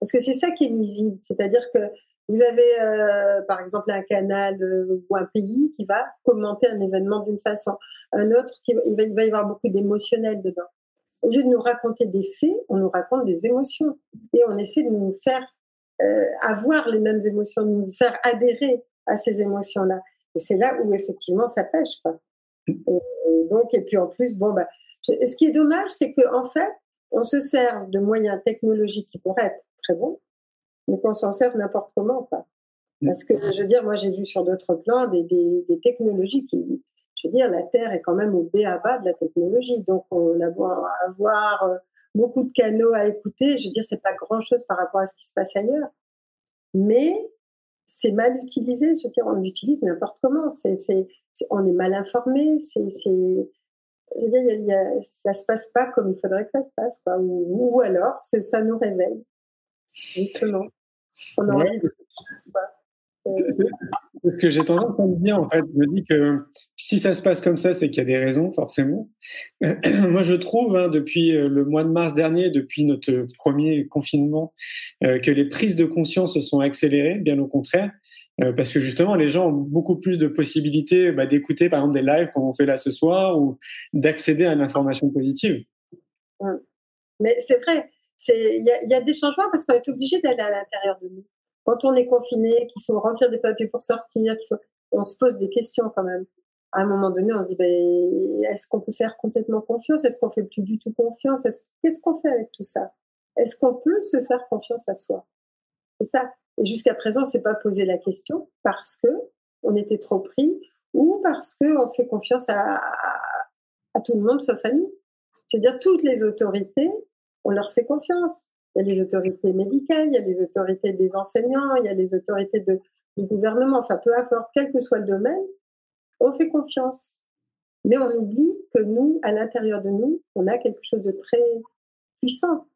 Parce que c'est ça qui est nuisible. C'est-à-dire que vous avez, euh, par exemple, un canal euh, ou un pays qui va commenter un événement d'une façon, un autre qui il va, y avoir beaucoup d'émotionnel dedans. Au lieu de nous raconter des faits, on nous raconte des émotions et on essaie de nous faire avoir les mêmes émotions, de nous faire adhérer à ces émotions-là. Et c'est là où effectivement ça pêche, quoi. Et, et donc, et puis en plus, bon, bah, ce qui est dommage, c'est qu'en en fait, on se sert de moyens technologiques qui pourraient être très bons, mais qu'on s'en sert n'importe comment. Pas. Parce que, je veux dire, moi, j'ai vu sur d'autres plans des, des, des, technologies qui, je veux dire, la Terre est quand même au B à bas de la technologie. Donc, on a beau avoir euh, beaucoup de canaux à écouter, je veux dire, c'est pas grand-chose par rapport à ce qui se passe ailleurs. Mais c'est mal utilisé. Je veux dire, on l'utilise n'importe comment. On est mal informé. C'est, je veux dire, y a, ça se passe pas comme il faudrait que ça se passe, quoi. Ou, ou alors, ça nous réveille, justement. On ouais. C'est ce que j'ai tendance à me dire, en fait. Je me dis que si ça se passe comme ça, c'est qu'il y a des raisons, forcément. Moi, je trouve, hein, depuis euh, le mois de mars dernier, depuis notre premier confinement, euh, que les prises de conscience se sont accélérées, bien au contraire. Euh, parce que justement, les gens ont beaucoup plus de possibilités bah, d'écouter, par exemple, des lives comme on fait là ce soir, ou d'accéder à l'information positive. Mais c'est vrai, il y, y, a des changements parce qu'on est obligé d'aller à l'intérieur de nous. Quand on est confiné, qu'il faut remplir des papiers pour sortir, on se pose des questions quand même. À un moment donné, on se dit, ben, est-ce qu'on peut faire complètement confiance? Est-ce qu'on fait plus du tout confiance? Qu'est-ce qu'on fait avec tout ça? Est-ce qu'on peut se faire confiance à soi? C'est ça. Et jusqu'à présent, on s'est pas posé la question parce que on était trop pris ou parce qu'on fait confiance à, à, tout le monde sauf à nous. Je veux dire, toutes les autorités, on leur fait confiance. Il y a les autorités médicales, il y a les autorités des enseignants, il y a les autorités du gouvernement, enfin peu importe, quel que soit le domaine, on fait confiance. Mais on oublie que nous, à l'intérieur de nous, on a quelque chose de très puissant.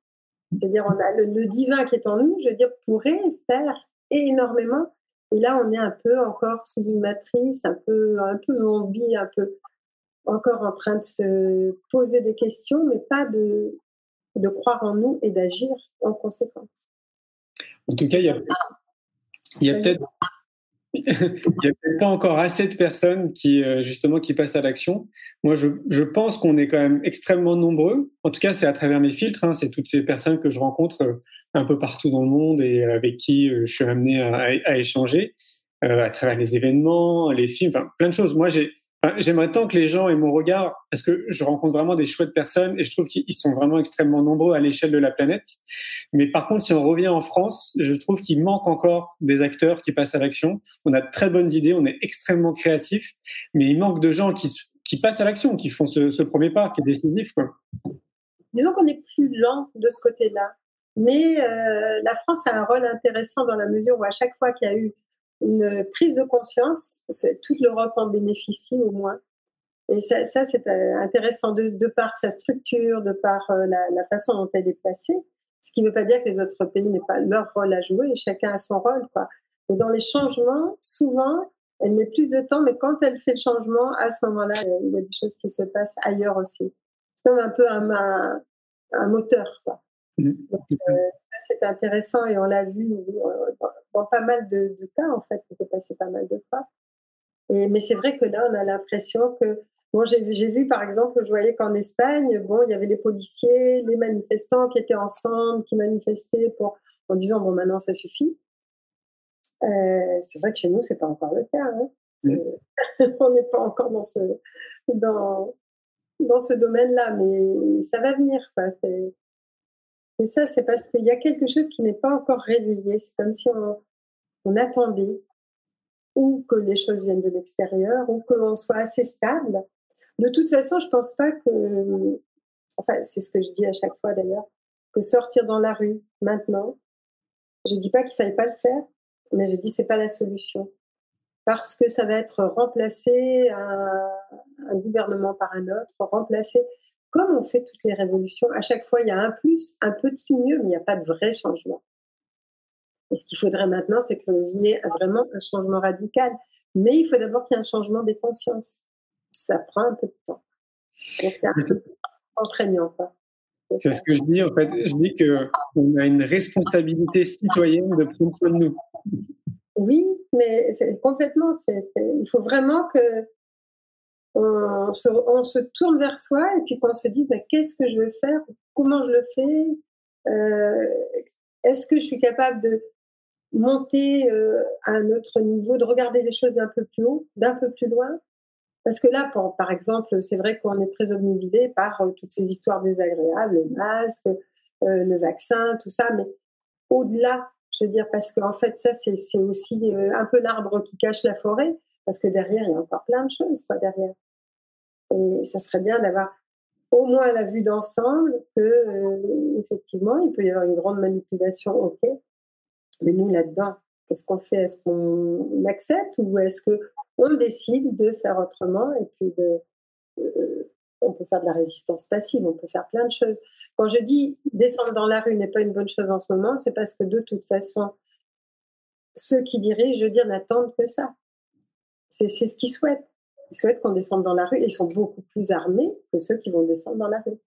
Je veux dire, on a le, divin qui est en nous, je veux dire, pourrait faire énormément. Et là, on est un peu encore sous une matrice, un peu, un peu zombie, un peu encore en train de se poser des questions, mais pas de, de croire en nous et d'agir en conséquence. En tout cas, il y a, peut-être il n'y a peut-être pas encore assez de personnes qui euh, justement qui passent à l'action. Moi, je, je pense qu'on est quand même extrêmement nombreux. En tout cas, c'est à travers mes filtres. Hein, c'est toutes ces personnes que je rencontre euh, un peu partout dans le monde et avec qui euh, je suis amené à, à échanger à travers les événements, les films, enfin plein de choses. Moi, j'ai J'aimerais tant que les gens aient mon regard, parce que je rencontre vraiment des chouettes personnes et je trouve qu'ils sont vraiment extrêmement nombreux à l'échelle de la planète. Mais par contre, si on revient en France, je trouve qu'il manque encore des acteurs qui passent à l'action. On a de très bonnes idées, on est extrêmement créatifs, mais il manque de gens qui, qui passent à l'action, qui font ce, premier pas, qui est décisif. Disons qu'on est plus lent de ce côté-là. Mais euh, la France a un rôle intéressant dans la mesure où à chaque fois qu'il y a eu une prise de conscience, toute l'Europe en bénéficie au moins. Et ça, ça c'est euh, intéressant de, de, par sa structure, de par euh, la, la, façon dont elle est placée. Ce qui ne veut pas dire que les autres pays n'aient pas leur rôle à jouer, et chacun a son rôle. Quoi. Et dans les changements, souvent, elle met plus de temps, mais quand elle fait le changement, à ce moment-là, il y a des choses qui se passent ailleurs aussi. comme un peu un, un, moteur. Quoi. Mmh. Euh, c'est intéressant et on l'a vu dans, pas mal de, cas, en fait, ça s'est passé pas mal de fois. Et, mais c'est vrai que là, on a l'impression que Bon, j'ai vu, vu, par exemple, je voyais qu'en Espagne, bon, il y avait les policiers, les manifestants qui étaient ensemble, qui manifestaient pour, en disant bon, maintenant ça suffit. Euh, c'est vrai que chez nous, c'est pas encore le cas. Hein. on n'est pas encore dans ce, dans, dans ce domaine-là, mais ça va venir. Quoi. Et ça, c'est parce qu'il y a quelque chose qui n'est pas encore réveillé. C'est comme si on, attendait ou que les choses viennent de l'extérieur, ou que l'on soit assez stable de toute façon, je pense pas que, enfin, c'est ce que je dis à chaque fois d'ailleurs, que sortir dans la rue maintenant, je dis pas qu'il fallait pas le faire, mais je dis c'est pas la solution parce que ça va être remplacé un, un gouvernement par un autre, remplacé comme on fait toutes les révolutions. À chaque fois, il y a un plus, un petit mieux, mais il n'y a pas de vrai changement. Et ce qu'il faudrait maintenant, c'est qu'il y ait vraiment un changement radical. Mais il faut d'abord qu'il y ait un changement des consciences ça prend un peu de temps. Donc c'est un peu entraînant. C'est ce que je dis en fait. Je dis qu'on a une responsabilité citoyenne de prendre soin de nous. Oui, mais complètement. il faut vraiment que on se, tourne vers soi et puis qu'on se dise qu'est-ce que je veux faire, comment je le fais, euh, est-ce que je suis capable de monter euh, à un autre niveau, de regarder les choses d'un peu plus haut, d'un peu plus loin? Parce que là, par exemple, c'est vrai qu'on est très obnubilé par euh, toutes ces histoires désagréables, le masque, le vaccin, tout ça, mais au-delà, je veux dire, parce qu'en fait, ça, c'est aussi un peu l'arbre qui cache la forêt, parce que derrière, il y a encore plein de choses, quoi, derrière. Et ça serait bien d'avoir au moins la vue d'ensemble que, effectivement, il peut y avoir une grande manipulation, ok, mais nous, là-dedans, qu'est-ce qu'on fait? Est-ce qu'on accepte ou est-ce que on décide de faire autrement et puis de, euh, on peut faire de la résistance passive, on peut faire plein de choses. Quand je dis descendre dans la rue n'est pas une bonne chose en ce moment, c'est parce que de toute façon, ceux qui dirigent, je veux dire, n'attendent que ça. C'est ce qu'ils souhaitent. Ils souhaitent qu'on descende dans la rue et ils sont beaucoup plus armés que ceux qui vont descendre dans la rue.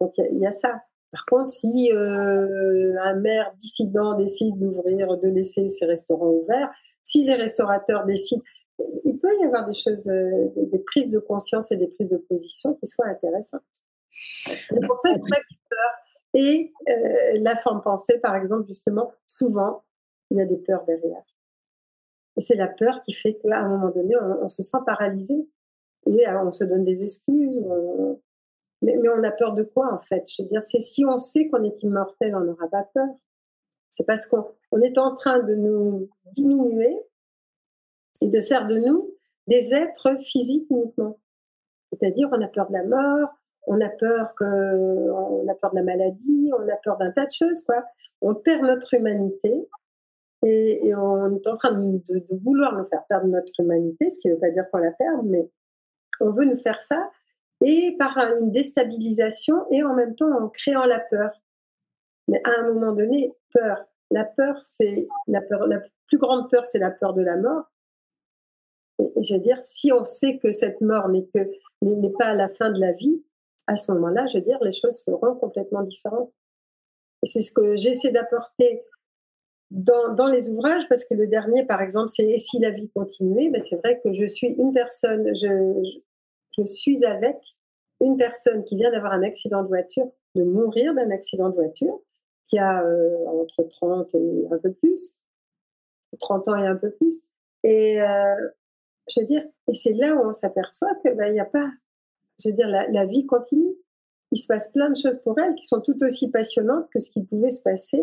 Donc il y, a ça. Par contre, si euh, un maire dissident décide d'ouvrir, de laisser ses restaurants ouverts, si les restaurateurs décident, il peut y avoir des choses, euh, des prises de conscience et des prises de position qui soient intéressantes. C'est pour ça qu'il faut pas peur. Et euh, la forme pensée, par exemple, justement, souvent, il y a des peurs derrière. C'est la peur qui fait qu'à un moment donné, on, se sent paralysé. Et on se donne des excuses. Mais, mais, on a peur de quoi, en fait? Je veux dire, c'est si on sait qu'on est immortel, on n'aura pas peur. C'est parce qu'on est en train de nous diminuer et de faire de nous des êtres physiques uniquement. C'est-à-dire, on a peur de la mort, on a peur que, on a peur de la maladie, on a peur d'un tas de choses, quoi. On perd notre humanité et, on est en train de, vouloir nous faire perdre notre humanité, ce qui ne veut pas dire qu'on la perd, mais on veut nous faire ça et par une déstabilisation et en même temps en créant la peur. Mais à un moment donné, peur. La peur, c'est la peur, la plus grande peur, c'est la peur de la mort. Et, je veux dire, si on sait que cette mort n'est que n'est pas la fin de la vie, à ce moment-là, je veux dire, les choses seront complètement différentes. C'est ce que j'essaie d'apporter dans, les ouvrages, parce que le dernier, par exemple, c'est Et si la vie continuait ben C'est vrai que je suis une personne, je, suis avec une personne qui vient d'avoir un accident de voiture, de mourir d'un accident de voiture, qui a euh, entre 30 et un peu plus, 30 ans et un peu plus. Et euh, je veux dire, et c'est là où on s'aperçoit que ben, n'y a pas, je veux dire, la, vie continue. Il se passe plein de choses pour elle qui sont tout aussi passionnantes que ce qui pouvait se passer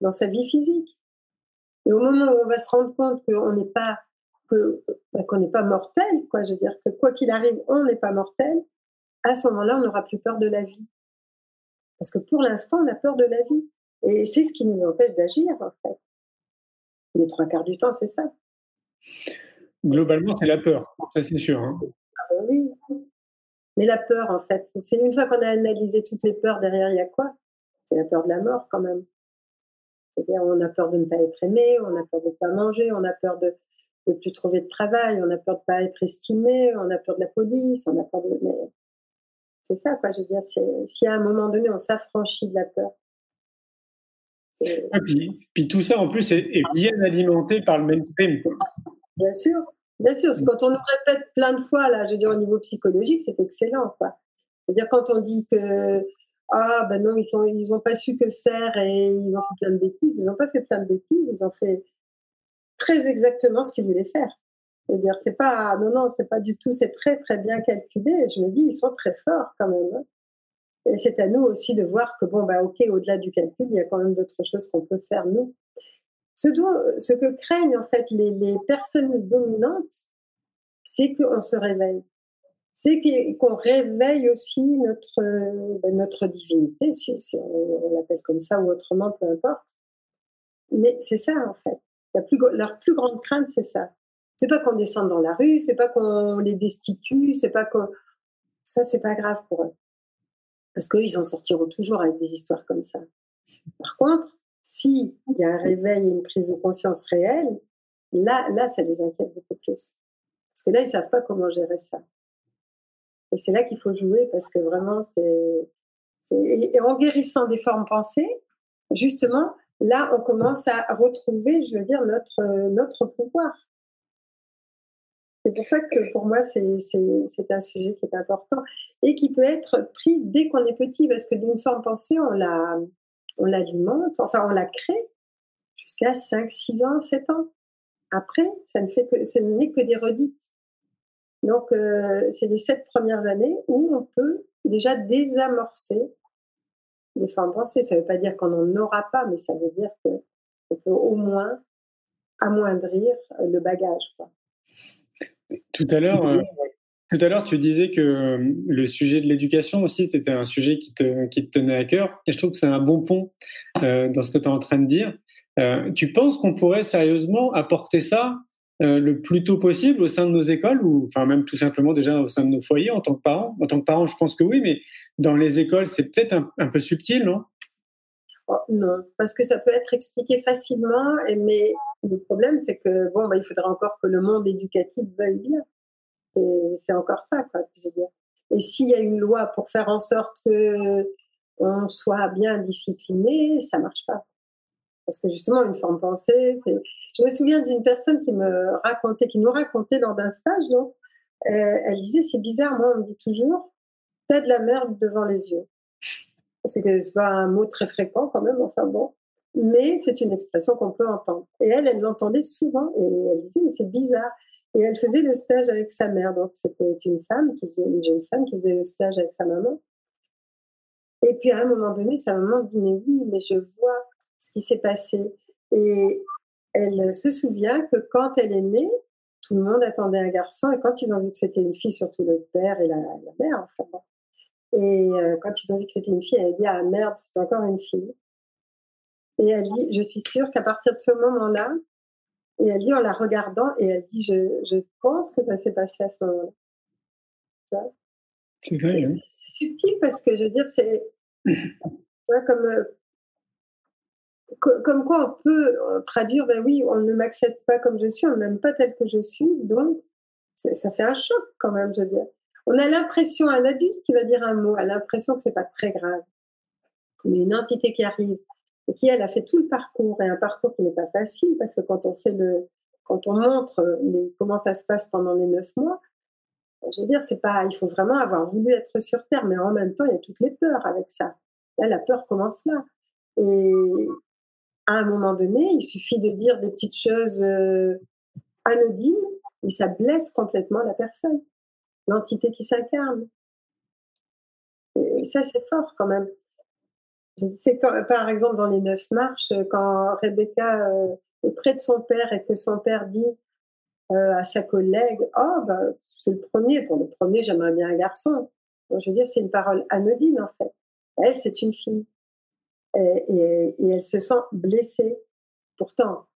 dans sa vie physique. Et au moment où on va se rendre compte qu'on n'est pas ben, qu'on n'est pas mortel, quoi, je veux dire que quoi qu'il arrive, on n'est pas mortel. À ce moment-là, on n'aura plus peur de la vie. Parce que pour l'instant, on a peur de la vie. Et c'est ce qui nous empêche d'agir, en fait. Les trois quarts du temps, c'est ça. Globalement, c'est la peur, ça c'est sûr. Hein. Ah ben oui. Mais la peur, en fait, c'est une fois qu'on a analysé toutes les peurs, derrière, il y a quoi? C'est la peur de la mort, quand même. C'est-à-dire, on a peur de ne pas être aimé, on a peur de ne pas manger, on a peur de ne plus trouver de travail, on a peur de ne pas être estimé, on a peur de la police, on a peur de. C'est ça, quoi. Je veux dire, si à un moment donné, on s'affranchit de la peur. Et... Ah, puis, tout ça, en plus, est, bien alimenté par le mainstream. Bien sûr. Bien sûr, quand on nous répète plein de fois, là, je veux dire, au niveau psychologique, c'est excellent, quoi. C'est-à-dire, quand on dit que, ah, ben non, ils sont, ils ont pas su que faire et ils ont fait plein de bêtises, ils n'ont pas fait plein de bêtises, ils ont fait très exactement ce qu'ils voulaient faire. C'est-à-dire, c'est pas, non, non, c'est pas du tout, c'est très, très bien calculé. je me dis, ils sont très forts quand même. Hein. Et c'est à nous aussi de voir que, bon, bah, ok, au-delà du calcul, il y a quand même d'autres choses qu'on peut faire, nous. Ce, ce que craignent, en fait, les, les personnes dominantes, c'est qu'on se réveille. C'est qu'on réveille aussi notre, ben, notre divinité, si, on l'appelle comme ça ou autrement, peu importe. Mais c'est ça, en fait. Leur plus grande crainte, c'est ça. C'est pas qu'on descende dans la rue, c'est pas qu'on les destitue, c'est pas qu'on. Ça, c'est pas grave pour eux. Parce qu'eux, ils en sortiront toujours avec des histoires comme ça. Par contre, s'il y a un réveil et une prise de conscience réelle, là, là, ça les inquiète beaucoup plus. Parce que là, ils savent pas comment gérer ça. Et c'est là qu'il faut jouer parce que vraiment, c'est. Et en guérissant des formes pensées, justement, là, on commence à retrouver, je veux dire, notre, notre pouvoir. C'est pour ça que pour moi, c'est un sujet qui est important et qui peut être pris dès qu'on est petit, parce que d'une forme pensée, on la, on l'alimente, enfin on la crée jusqu'à 5, 6 ans, 7 ans. Après, ça ne fait que, ce n'est que des redites. Donc, euh, c'est les sept premières années où on peut déjà désamorcer les formes pensées. Ça ne veut pas dire qu'on n'en aura pas, mais ça veut dire qu'on peut au moins amoindrir le bagage. Quoi. Tout à l'heure, euh, tout à l'heure, tu disais que euh, le sujet de l'éducation aussi, c'était un sujet qui te, qui te tenait à cœur. Et je trouve que c'est un bon pont euh, dans ce que tu es en train de dire. tu penses qu'on pourrait sérieusement apporter ça le plus tôt possible au sein de nos écoles ou enfin même tout simplement déjà au sein de nos foyers en tant que parents En tant que parents, je pense que oui, mais dans les écoles, c'est peut-être un, peu subtil, non? Oh, Non, parce que ça peut être expliqué facilement, mais le problème, c'est que bon, bah, il faudrait encore que le monde éducatif veuille bien. C'est encore ça, quoi, je. Et s'il y a une loi pour faire en sorte que on soit bien discipliné, ça marche pas. Parce que justement, une forme pensée, je me souviens d'une personne qui me racontait, qui nous racontait lors d'un stage, donc, euh, elle disait, c'est bizarre, moi, on me dit toujours, t'as de la merde devant les yeux. C'est pas un mot très fréquent quand même, enfin bon mais c'est une expression qu'on peut entendre. Et elle, elle l'entendait souvent et elle disait, mais c'est bizarre. Et elle faisait le stage avec sa mère. Donc, c'était une femme, une jeune femme qui faisait le stage avec sa maman. Et puis, à un moment donné, sa maman dit, mais oui, mais je vois ce qui s'est passé. Et elle se souvient que quand elle est née, tout le monde attendait un garçon. Et quand ils ont vu que c'était une fille, surtout le père et la, mère, enfin Et euh, quand ils ont vu que c'était une fille, elle a dit, ah merde, c'est encore une fille. Et elle dit, je suis sûre qu'à partir de ce moment-là, et elle dit en la regardant, et elle dit, je, je pense que ça s'est passé à ce moment-là. C'est vrai. Hein. C'est subtil parce que je veux dire, c'est comme, euh, comme quoi on peut traduire, ben oui, on ne m'accepte pas comme je suis, on ne m'aime pas tel que je suis, donc ça fait un choc quand même, je veux dire. On a l'impression, un adulte qui va dire un mot, a l'impression que c'est pas très grave. Mais une entité qui arrive, et qui elle a fait tout le parcours et un parcours qui n'est pas facile parce que quand on fait le, quand on montre comment ça se passe pendant les neuf mois, je veux dire, pas, il faut vraiment avoir voulu être sur terre, mais en même temps, il y a toutes les peurs avec ça. Là, la peur commence là. Et à un moment donné, il suffit de dire des petites choses euh, anodines, et ça blesse complètement la personne, l'entité qui s'incarne. Et ça, c'est fort quand même. C'est par exemple dans les neuf marches, quand Rebecca euh, est près de son père et que son père dit euh, à sa collègue Oh, bah, c'est le premier. Pour le premier, j'aimerais bien un garçon. je veux dire, c'est une parole anodine en fait. Elle, c'est une fille. Et, elle se sent blessée. Pourtant,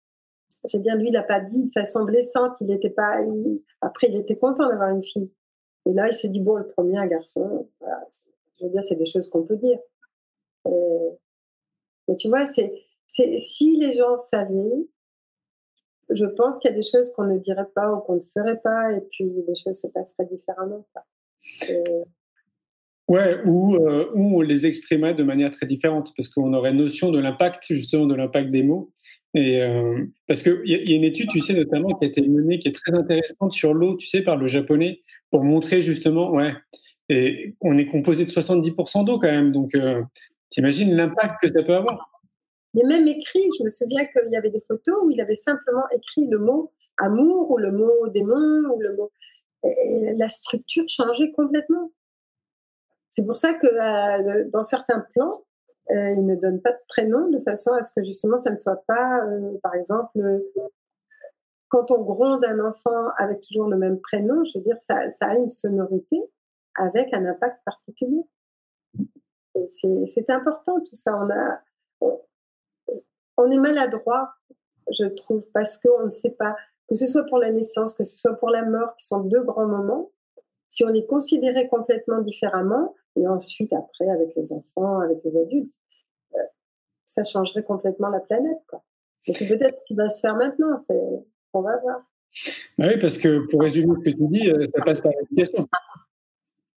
j'ai bien lui, il n'a pas dit de façon blessante. Il était pas. après, il était content d'avoir une fille. Et là, il se dit bon, le premier, garçon. Je veux dire, c'est des choses qu'on peut dire. Euh, mais tu vois, c'est, si les gens savaient, je pense qu'il y a des choses qu'on ne dirait pas ou qu'on ne ferait pas, et puis les choses se passeraient différemment. Ouais, ou, euh, ou on les exprimerait de manière très différente, parce qu'on aurait notion de l'impact, justement, de l'impact des mots. Et euh, parce qu'il y, y, a une étude, tu sais, notamment, qui a été menée, qui est très intéressante sur l'eau, tu sais, par le japonais, pour montrer justement, ouais, et on est composé de 70% d'eau quand même, donc euh, t'imagines l'impact que ça peut avoir. A même écrit, je me souviens qu'il y avait des photos où il avait simplement écrit le mot amour ou le mot démon ou le mot. La structure changeait complètement. C'est pour ça que euh, dans certains plans, euh, il ne donne pas de prénom de façon à ce que justement ça ne soit pas, euh, par exemple, quand on gronde un enfant avec toujours le même prénom, je veux dire, ça, a une sonorité avec un impact particulier. C'est important tout ça. On est maladroit, je trouve, parce qu'on ne sait pas, que ce soit pour la naissance, que ce soit pour la mort, qui sont deux grands moments, si on est considéré complètement différemment, et ensuite après avec les enfants, avec les adultes, euh, ça changerait complètement la planète. Quoi. Et c'est peut-être ce qui va se faire maintenant, c'est, on va voir. Bah oui, parce que pour résumer ce que tu dis, euh, ça passe par l'éducation.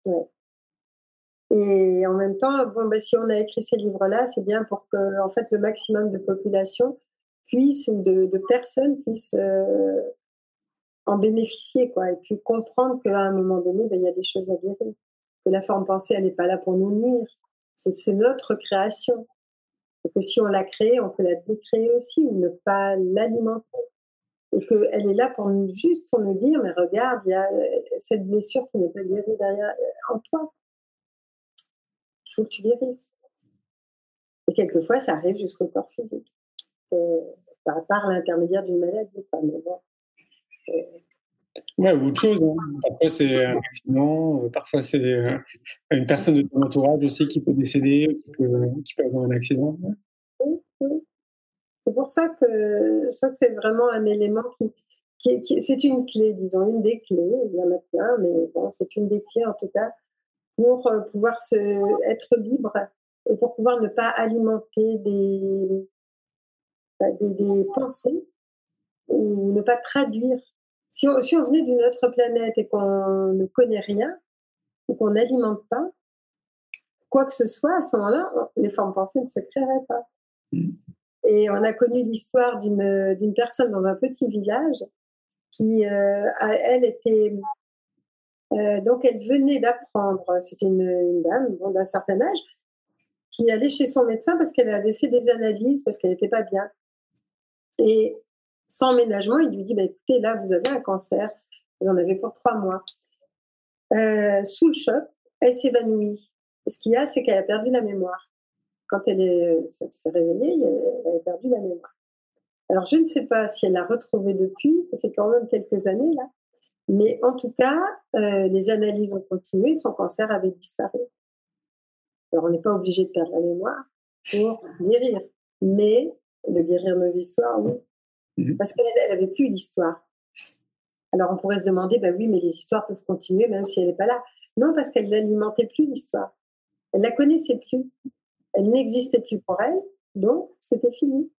Ouais. Et en même temps, bon, bah, si on a écrit ces livres-là, c'est bien pour que en fait, le maximum de population puisse, ou de, de personnes puissent euh, en bénéficier, quoi, et puis comprendre qu'à un moment donné, ben, il y a des choses à dire, que la forme pensée, elle n'est pas là pour nous nuire. C'est notre création. Et que si on l'a créée, on peut la décréer aussi, ou ne pas l'alimenter. Et qu'elle est là pour nous, juste pour nous dire, mais regarde, il y a euh, cette blessure qui n'est pas guérie derrière euh, en toi. Il faut que tu guérisses. Et quelquefois, ça arrive jusqu'au corps physique. Euh, par l'intermédiaire d'une maladie. Mais bon, Ouais, ou autre chose. Hein. Parfois, c'est un accident. Parfois, c'est une personne de ton entourage aussi qui peut décéder, qui peut, qui peut avoir un accident. Oui. C'est pour ça que je crois que c'est vraiment un élément qui, qui, c'est une clé, disons, une des clés. Il y en a plein, mais bon, c'est une des clés en tout cas pour pouvoir se, être libre et pour pouvoir ne pas alimenter des, des, des pensées ou ne pas traduire si on, si on venait d'une autre planète et qu'on ne connaît rien, et qu'on n'alimente pas, quoi que ce soit, à ce moment-là, les formes pensées ne se créeraient pas. Mm. Et on a connu l'histoire d'une personne dans un petit village qui, euh, elle, était. Euh, donc, elle venait d'apprendre, c'était une, une, dame bon, d'un certain âge, qui allait chez son médecin parce qu'elle avait fait des analyses, parce qu'elle n'était pas bien. Et sans ménagement, il lui dit bah, écoutez, là, vous avez un cancer, vous en avez pour trois mois. Euh, sous le choc, elle s'évanouit. Ce qu'il y a, c'est qu'elle a perdu la mémoire. Quand elle s'est réveillée, elle a perdu la mémoire. Alors, je ne sais pas si elle l'a retrouvée depuis, ça fait quand même quelques années là. Mais en tout cas, euh, les analyses ont continué, son cancer avait disparu. Alors, on n'est pas obligé de perdre la mémoire pour guérir, mais de guérir nos histoires, oui. Mmh parce qu'elle n'avait plus l'histoire. Alors on pourrait se demander, bah oui, mais les histoires peuvent continuer même si elle n'est pas là. Non, parce qu'elle n'alimentait plus l'histoire. Elle la connaissait plus. Elle n'existait plus pour elle, donc c'était fini.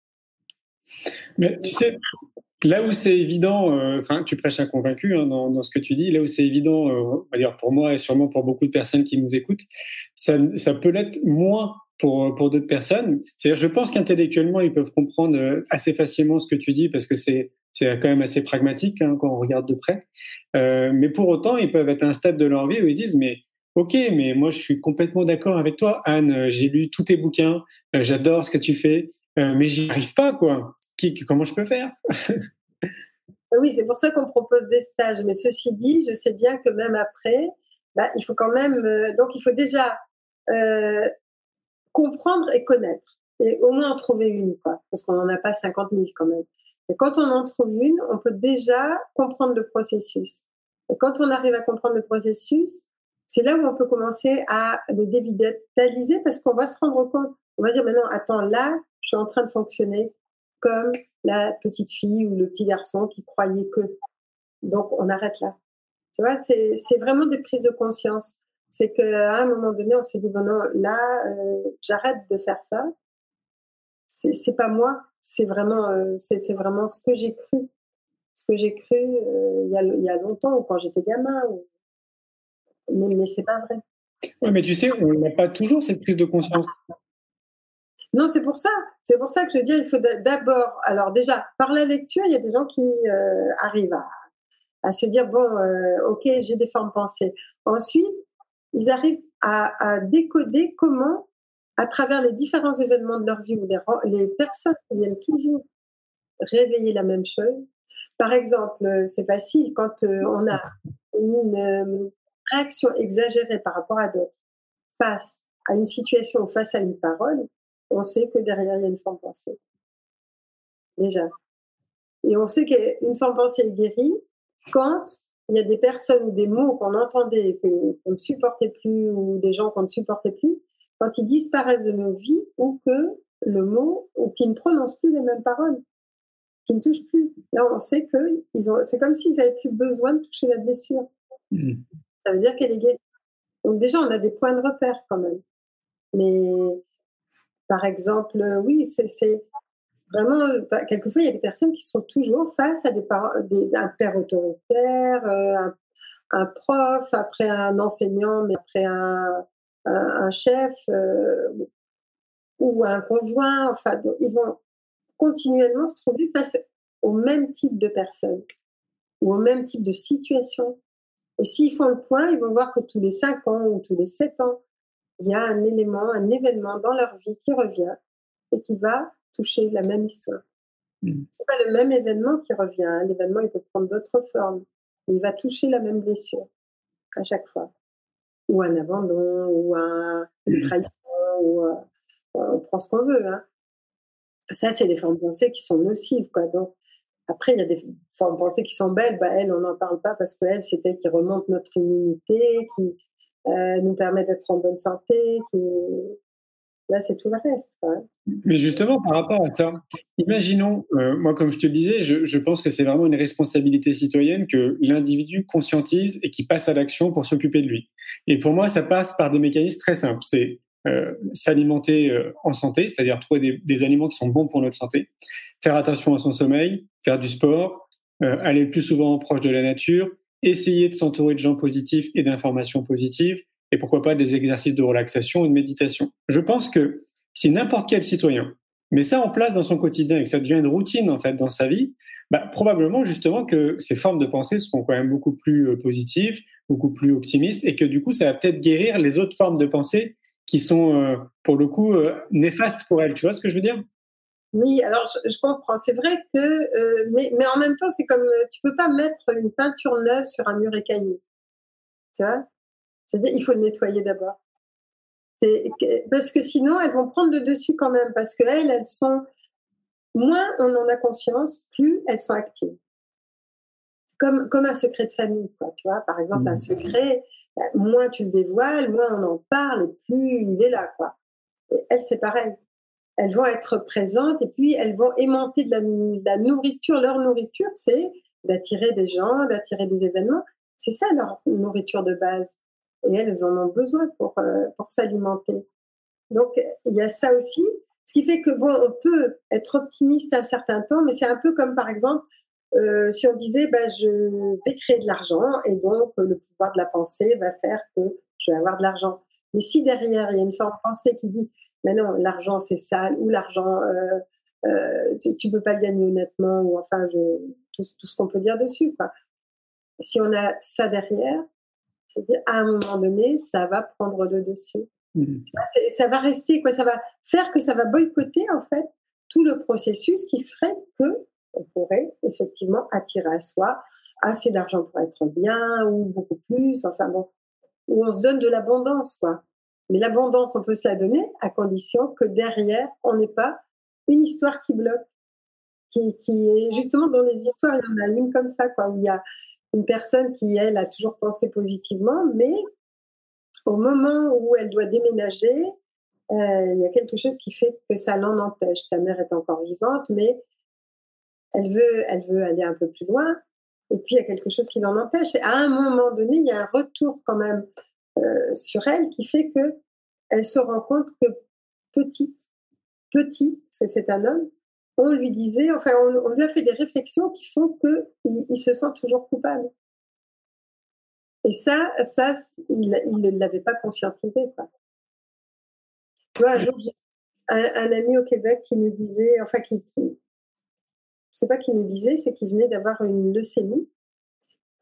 Mais tu sais, là où c'est évident, euh, enfin, tu prêches un convaincu hein, dans, dans, ce que tu dis, là où c'est évident, euh, dire pour moi et sûrement pour beaucoup de personnes qui nous écoutent, ça, ça peut l'être moins pour, pour d'autres personnes. C'est-à-dire, je pense qu'intellectuellement, ils peuvent comprendre euh, assez facilement ce que tu dis parce que c'est quand même assez pragmatique hein, quand on regarde de près. Euh, mais pour autant, ils peuvent être à un stade de leur vie où ils se disent, mais ok, mais moi je suis complètement d'accord avec toi, Anne. Euh, j'ai lu tous tes bouquins, euh, j'adore ce que tu fais, euh, mais j'y arrive pas, quoi. Qui, comment je peux faire? Oui, c'est pour ça qu'on propose des stages. Mais ceci dit, je sais bien que même après, bah, il faut quand même. donc, il faut déjà comprendre et connaître. Et au moins en trouver une, quoi. Parce qu'on n'en a pas 50 000 quand même. Et quand on en trouve une, on peut déjà comprendre le processus. Et quand on arrive à comprendre le processus, c'est là où on peut commencer à le dévitaliser parce qu'on va se rendre compte. On va dire maintenant, attends, là, je suis en train de fonctionner comme la petite fille ou le petit garçon qui croyait que. Donc, on arrête là. Tu vois, c'est vraiment des prises de conscience c'est qu'à un moment donné, on s'est dit, bon, non, là, euh, j'arrête de faire ça. C'est pas moi, c'est vraiment, euh, c'est vraiment ce que j'ai cru. Ce que j'ai cru euh, il, y a, il y a longtemps, ou quand j'étais gamin. Ou... Mais, mais c'est pas vrai. Oui, mais tu sais, on n'a pas toujours cette prise de conscience. Non, c'est pour ça. C'est pour ça que je dis, il faut d'abord, alors déjà, par la lecture, il y a des gens qui euh, arrivent à, se dire, bon, euh, ok, j'ai des formes pensées. Ensuite, ils arrivent à, décoder comment, à travers les différents événements de leur vie, où les, personnes viennent toujours réveiller la même chose. Par exemple, euh, c'est facile quand on a une réaction exagérée par rapport à d'autres face à une situation ou face à une parole, on sait que derrière, il y a une forme pensée. Déjà. Et on sait qu'une forme pensée est guérie quand il y a des personnes ou des mots qu'on entendait et qu'on ne supportait plus, ou des gens qu'on ne supportait plus, quand ils disparaissent de nos vies, ou que le mot, ou qu'ils ne prononcent plus les mêmes paroles, qu'ils ne touchent plus. Là, on sait que c'est comme s'ils n'avaient plus besoin de toucher la blessure. Mmh. Ça veut dire qu'elle est guérie. Donc déjà, on a des points de repère quand même. Mais par exemple, oui, c'est vraiment, bah, quelquefois, il y a des personnes qui sont toujours face à des, des un père autoritaire, euh, un, prof, après un enseignant, mais après un, un, chef euh, ou un conjoint. Enfin, ils vont continuellement se trouver face au même type de personnes ou au même type de situation. Et s'ils font le point, ils vont voir que tous les 5 ans ou tous les 7 ans, il y a un élément, un événement dans leur vie qui revient et qui va toucher la même histoire. Mmh. C'est pas le même événement qui revient. Hein. L'événement, il peut prendre d'autres formes. Il va toucher la même blessure à chaque fois. Ou un abandon, ou un, une mmh. trahison, ou euh, on prend ce qu'on veut. Hein. Ça, c'est des formes de pensée qui sont nocives. Quoi. Donc, après, il y a des formes de pensée qui sont belles. Bah, elles, on n'en parle pas parce qu'elles, c'est elles qui remontent notre immunité, qui, euh, nous permet d'être en bonne santé. Qui... C'est tout le reste. Mais justement, par rapport à ça, imaginons, euh, moi, comme je te le disais, je, pense que c'est vraiment une responsabilité citoyenne que l'individu conscientise et qui passe à l'action pour s'occuper de lui. Et pour moi, ça passe par des mécanismes très simples. C'est euh, s'alimenter euh, en santé, c'est-à-dire trouver des, des, aliments qui sont bons pour notre santé, faire attention à son sommeil, faire du sport, aller le plus souvent proche de la nature, essayer de s'entourer de gens positifs et d'informations positives, et pourquoi pas des exercices de relaxation ou de méditation. Je pense que si n'importe quel citoyen met ça en place dans son quotidien et que ça devient une routine en fait dans sa vie, bah, probablement justement que ces formes de pensée seront quand même beaucoup plus euh, positives, beaucoup plus optimistes, et que du coup ça va peut-être guérir les autres formes de pensée qui sont euh, pour le coup euh, néfastes pour elles. Tu vois ce que je veux dire? Oui, alors je, comprends. C'est vrai que, mais, mais, en même temps, c'est comme tu peux pas mettre une peinture neuve sur un mur écaillé. Tu vois? Je Il faut le nettoyer d'abord. Parce que sinon, elles vont prendre le dessus quand même. Parce qu'elles, elles sont. Moins on en a conscience, plus elles sont actives. Comme, comme un secret de famille, quoi, tu vois. Par exemple, un mmh. secret, bah, moins tu le dévoiles, moins on en parle, et plus il est là, quoi. Et elles, c'est pareil elles vont être présentes et puis elles vont aimanter de la, nourriture. Leur nourriture, c'est d'attirer des gens, d'attirer des événements. C'est ça leur nourriture de base. Et elles en ont besoin pour, euh, pour s'alimenter. Donc, il y a ça aussi. Ce qui fait que, bon, on peut être optimiste un certain temps, mais c'est un peu comme, par exemple, euh, si on disait, bah, je vais créer de l'argent et donc le pouvoir de la pensée va faire que je vais avoir de l'argent. Mais si derrière, il y a une forme de pensée qui dit, mais non, l'argent c'est sale ou l'argent euh, euh, tu, ne peux pas le gagner honnêtement ou enfin je, tout, ce qu'on peut dire dessus. Quoi. Si on a ça derrière, à un moment donné, ça va prendre le dessus. Mmh. Ça va rester quoi, ça va faire que ça va boycotter en fait tout le processus qui ferait que on pourrait effectivement attirer à soi assez d'argent pour être bien ou beaucoup plus, enfin bon, où on se donne de l'abondance quoi. Mais l'abondance, on peut se la donner à condition que derrière, on n'ait pas une histoire qui bloque. Qui, qui, est justement dans les histoires, il y en a une comme ça, quoi, où il y a une personne qui, elle, a toujours pensé positivement, mais au moment où elle doit déménager, euh, il y a quelque chose qui fait que ça l'en empêche. Sa mère est encore vivante, mais elle veut, elle veut aller un peu plus loin. Et puis, il y a quelque chose qui l'en empêche. Et à un moment donné, il y a un retour quand même euh, sur elle qui fait que elle se rend compte que petit, que c'est un homme, on lui disait, enfin, on, lui a fait des réflexions qui font qu'il il se sent toujours coupable. Et ça, ça il ne l'avait pas conscientisé. Quoi. Un jour, un, ami au Québec qui nous disait, enfin, qui, qui sais pas qui nous disait, c'est qu'il venait d'avoir une leucémie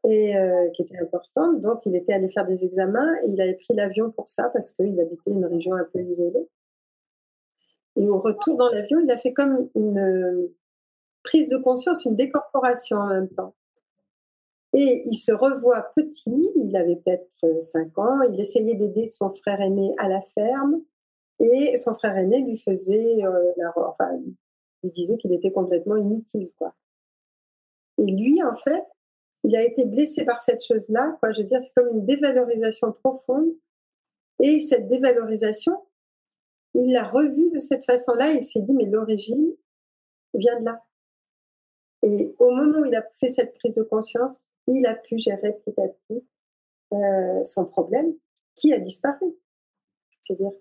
et euh, qui était importante. Donc, il était allé faire des examens et il avait pris l'avion pour ça parce qu'il habitait une région un peu isolée. Et au retour dans l'avion, il a fait comme une euh, prise de conscience, une décorporation en même temps. Et il se revoit petit, il avait peut-être 5 ans, il essayait d'aider son frère aîné à la ferme, et son frère aîné lui faisait, euh, la, enfin, lui disait qu'il était complètement inutile, quoi. Et lui, en fait, il a été blessé par cette chose-là, quoi. Je veux dire, c'est comme une dévalorisation profonde. Et cette dévalorisation, il l'a revue de cette façon-là et il s'est dit, mais l'origine vient de là. Et au moment où il a fait cette prise de conscience, il a pu gérer petit à petit euh, son problème qui a disparu. Je veux dire,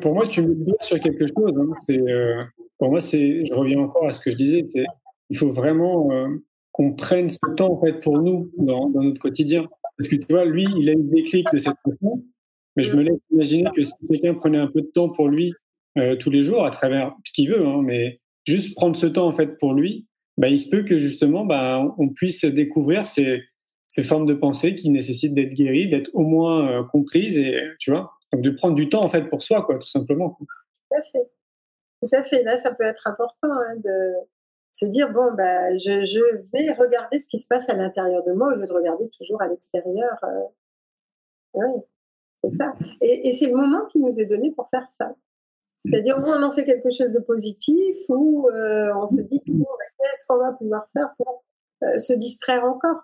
pour moi, tu me dis sur quelque chose. Hein. Euh, pour moi, je reviens encore à ce que je disais. Il faut vraiment euh, qu'on prenne ce temps en fait pour nous dans, dans, notre quotidien. Parce que tu vois, lui, il a eu des déclic de cette façon, mais je me laisse imaginer que si quelqu'un prenait un peu de temps pour lui euh, tous les jours à travers ce qu'il veut, hein, mais juste prendre ce temps en fait pour lui, bah, il se peut que justement, bah, on puisse découvrir ces, ces formes de pensée qui nécessitent d'être guéries, d'être au moins comprises et tu vois. Donc de prendre du temps en fait pour soi, quoi, tout simplement. Tout à fait. Tout à fait. Là, ça peut être important hein, de se dire bon, bah, je, je, vais regarder ce qui se passe à l'intérieur de moi au lieu de regarder toujours à l'extérieur. Euh... c'est ça. Et, et c'est le moment qui nous est donné pour faire ça. C'est-à-dire où on en fait quelque chose de positif, ou euh, on se dit bah, qu'est-ce qu'on va pouvoir faire pour euh, se distraire encore.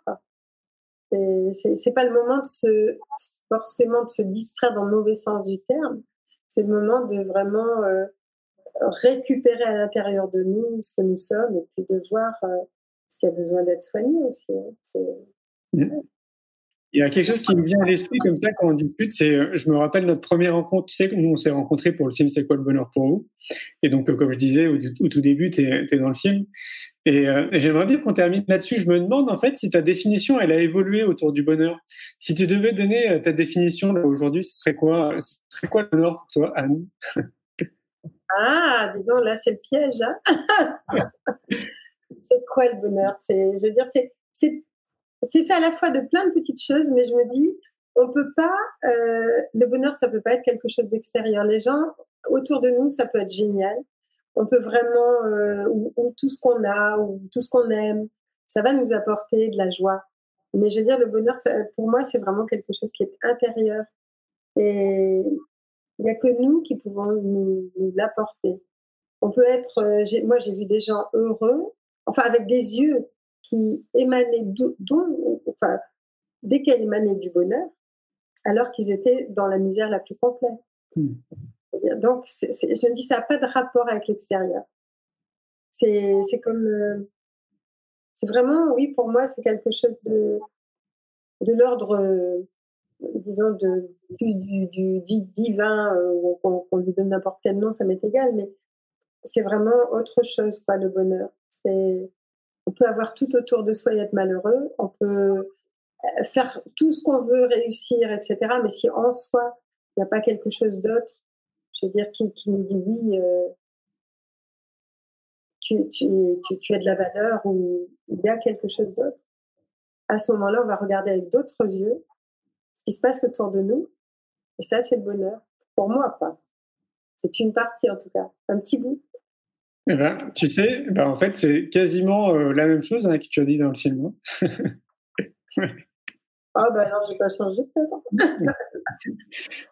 C'est pas le moment de se forcément de se distraire dans le mauvais sens du terme. C'est le moment de vraiment euh, récupérer à l'intérieur de nous ce que nous sommes et puis de voir ce qui a besoin d'être soigné aussi. Hein. Il y a quelque chose qui me vient à l'esprit comme ça quand on discute, c'est, euh, je me rappelle notre première rencontre, tu sais, nous on s'est rencontrés pour le film C'est quoi le bonheur pour vous? Et donc, comme je disais au, tout début, tu es, dans le film. Et, euh, et j'aimerais bien qu'on termine là-dessus. Je me demande en fait si ta définition, elle a évolué autour du bonheur. Si tu devais donner euh, ta définition aujourd'hui, ce serait quoi, ce serait quoi le bonheur pour toi, Anne? Ah, dis donc, là c'est le piège. Hein? C'est quoi le bonheur? C'est, je veux dire, c'est, c'est fait à la fois de plein de petites choses, mais je me dis, on peut pas, euh, le bonheur, ça peut pas être quelque chose d'extérieur. Les gens autour de nous, ça peut être génial. On peut vraiment, euh, ou, tout ce qu'on a, ou tout ce qu'on aime, ça va nous apporter de la joie. Mais je veux dire, le bonheur, pour moi, c'est vraiment quelque chose qui est intérieur. Et il n'y a que nous qui pouvons nous, l'apporter. On peut être, euh, moi, j'ai vu des gens heureux, enfin, avec des yeux qui émanaient d'où, enfin, dès qu'elle émanait du bonheur, alors qu'ils étaient dans la misère la plus complète. Hmm. Donc, je me dis, ça n'a pas de rapport avec l'extérieur. C'est comme. Euh, c'est vraiment, oui, pour moi, c'est quelque chose de, de l'ordre, euh, disons, de plus du, du, divin, euh, qu'on lui donne n'importe quel nom, ça m'est égal, mais c'est vraiment autre chose, quoi, le bonheur. C'est on peut avoir tout autour de soi et être malheureux. On peut euh, faire tout ce qu'on veut, réussir, etc. Mais si en soi, il n'y a pas quelque chose d'autre, je veux dire, qui, nous dit oui, euh, tu, as de la valeur ou il y a quelque chose d'autre, à ce moment-là, on va regarder avec d'autres yeux ce qui se passe autour de nous. Et ça, c'est le bonheur. Pour moi, pas. C'est une partie, en tout cas. Un petit bout. Eh ben, tu sais, ben, en fait, c'est quasiment euh, la même chose hein, que tu as dit dans le film. Hein. Ah, bah alors, j'ai pas changé peut-être.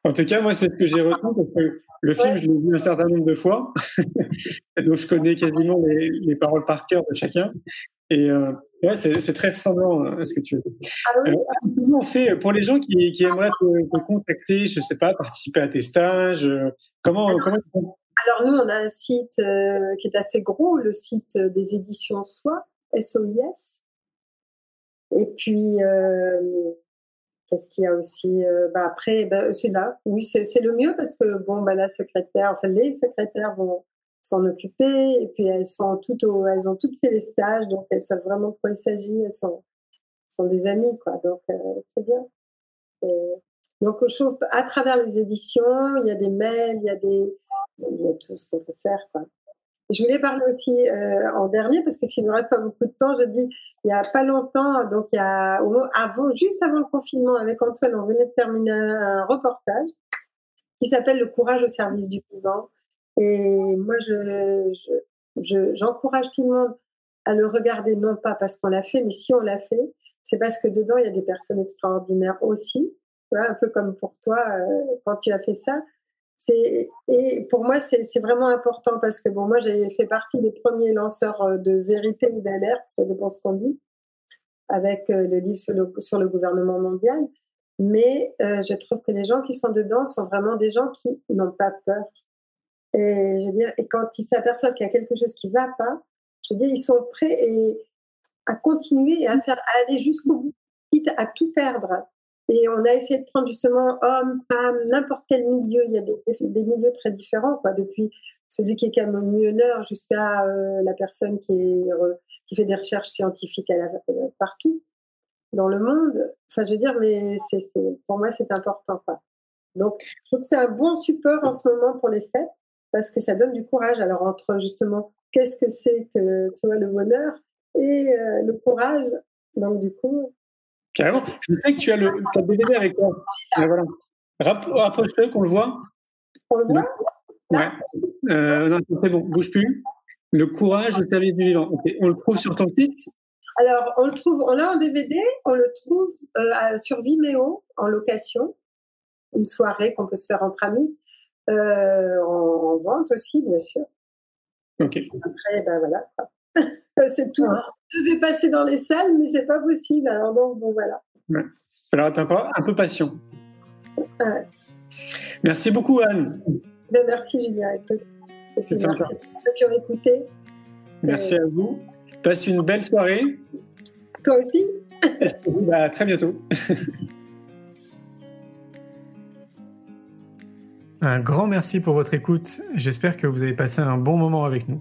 en tout cas, moi, c'est ce que j'ai retenu parce que le film, je l'ai vu un certain nombre de fois. donc, je connais quasiment les, les, paroles par cœur de chacun. Et euh, ouais, c'est très ressemblant hein, à ce que tu as dit. Ah, oui. euh, on fait pour les gens qui, qui aimeraient te, te, contacter, je sais pas, participer à tes stages Comment, comment alors nous, on a un site euh, qui est assez gros, le site des éditions Soi, SOIS. Et puis, euh, qu'est-ce qu'il y a aussi euh, bah Après, bah, c'est là. Oui, c'est le mieux parce que bon, bah, la secrétaire, enfin les secrétaires vont s'en occuper. Et puis elles sont toutes, elles ont toutes fait les stages, donc elles savent vraiment de quoi il s'agit. Elles sont, sont des amis, quoi. Donc, c'est bien. donc, je trouve, à travers les éditions, il y a des mails, il y a des, tout ce qu'on peut faire, quoi. Je voulais parler aussi euh, en dernier parce que s'il ne reste pas beaucoup de temps, je dis il y a pas longtemps, donc il y a avant, juste avant le confinement, avec Antoine, on venait de terminer un reportage qui s'appelle Le courage au service du vivant. Et moi, je, j'encourage tout le monde à le regarder, non pas parce qu'on l'a fait, mais si on l'a fait, c'est parce que dedans, il y a des personnes extraordinaires aussi. Un peu comme pour toi, euh, quand tu as fait ça. Et pour moi, c'est vraiment important parce que bon, moi, j'ai fait partie des premiers lanceurs euh, de vérité ou d'alerte, ça dépend ce qu'on dit, avec euh, le livre sur le, gouvernement mondial. Mais je trouve que les gens qui sont dedans sont vraiment des gens qui n'ont pas peur. Et quand ils s'aperçoivent qu'il y a quelque chose qui ne va pas, je veux dire, ils sont prêts à continuer et à aller jusqu'au bout, quitte à tout perdre. Et on a essayé de prendre justement hommes, femmes, n'importe quel milieu. Il y a des, milieux très différents, quoi, depuis celui qui est camionneur jusqu'à euh, la personne qui, qui fait des recherches scientifiques euh, partout dans le monde. Enfin, je veux dire, mais pour moi, c'est important. Quoi. Donc, je trouve que c'est un bon support en ce moment pour les fêtes parce que ça donne du courage. Alors, entre justement, qu'est-ce que c'est que, tu vois, le bonheur et euh, le courage. Donc, du coup. Carrément. Je sais que tu as le DVD avec toi. voilà. Rapproche-le qu'on le voit. On le voit? Ouais. Euh, non, c'est bon, bouge plus. Le courage au service du vivant. On le trouve sur ton site? Alors, on le trouve, on l'a en DVD, on le trouve euh, sur Vimeo en location, une soirée qu'on peut se faire entre amis, euh, en, vente aussi, bien sûr. Ok. Après, ben voilà. c'est tout. Je devais passer dans les salles, mais c'est pas possible. Alors donc, bon, voilà. Ouais. Alors, attends encore un peu patient. Merci beaucoup, Anne. Ben, merci, Julien. Merci à tous ceux qui ont écouté. Merci à vous. Passe une belle soirée. Toi aussi. bah, à très bientôt. Un grand merci pour votre écoute. J'espère que vous avez passé un bon moment avec nous.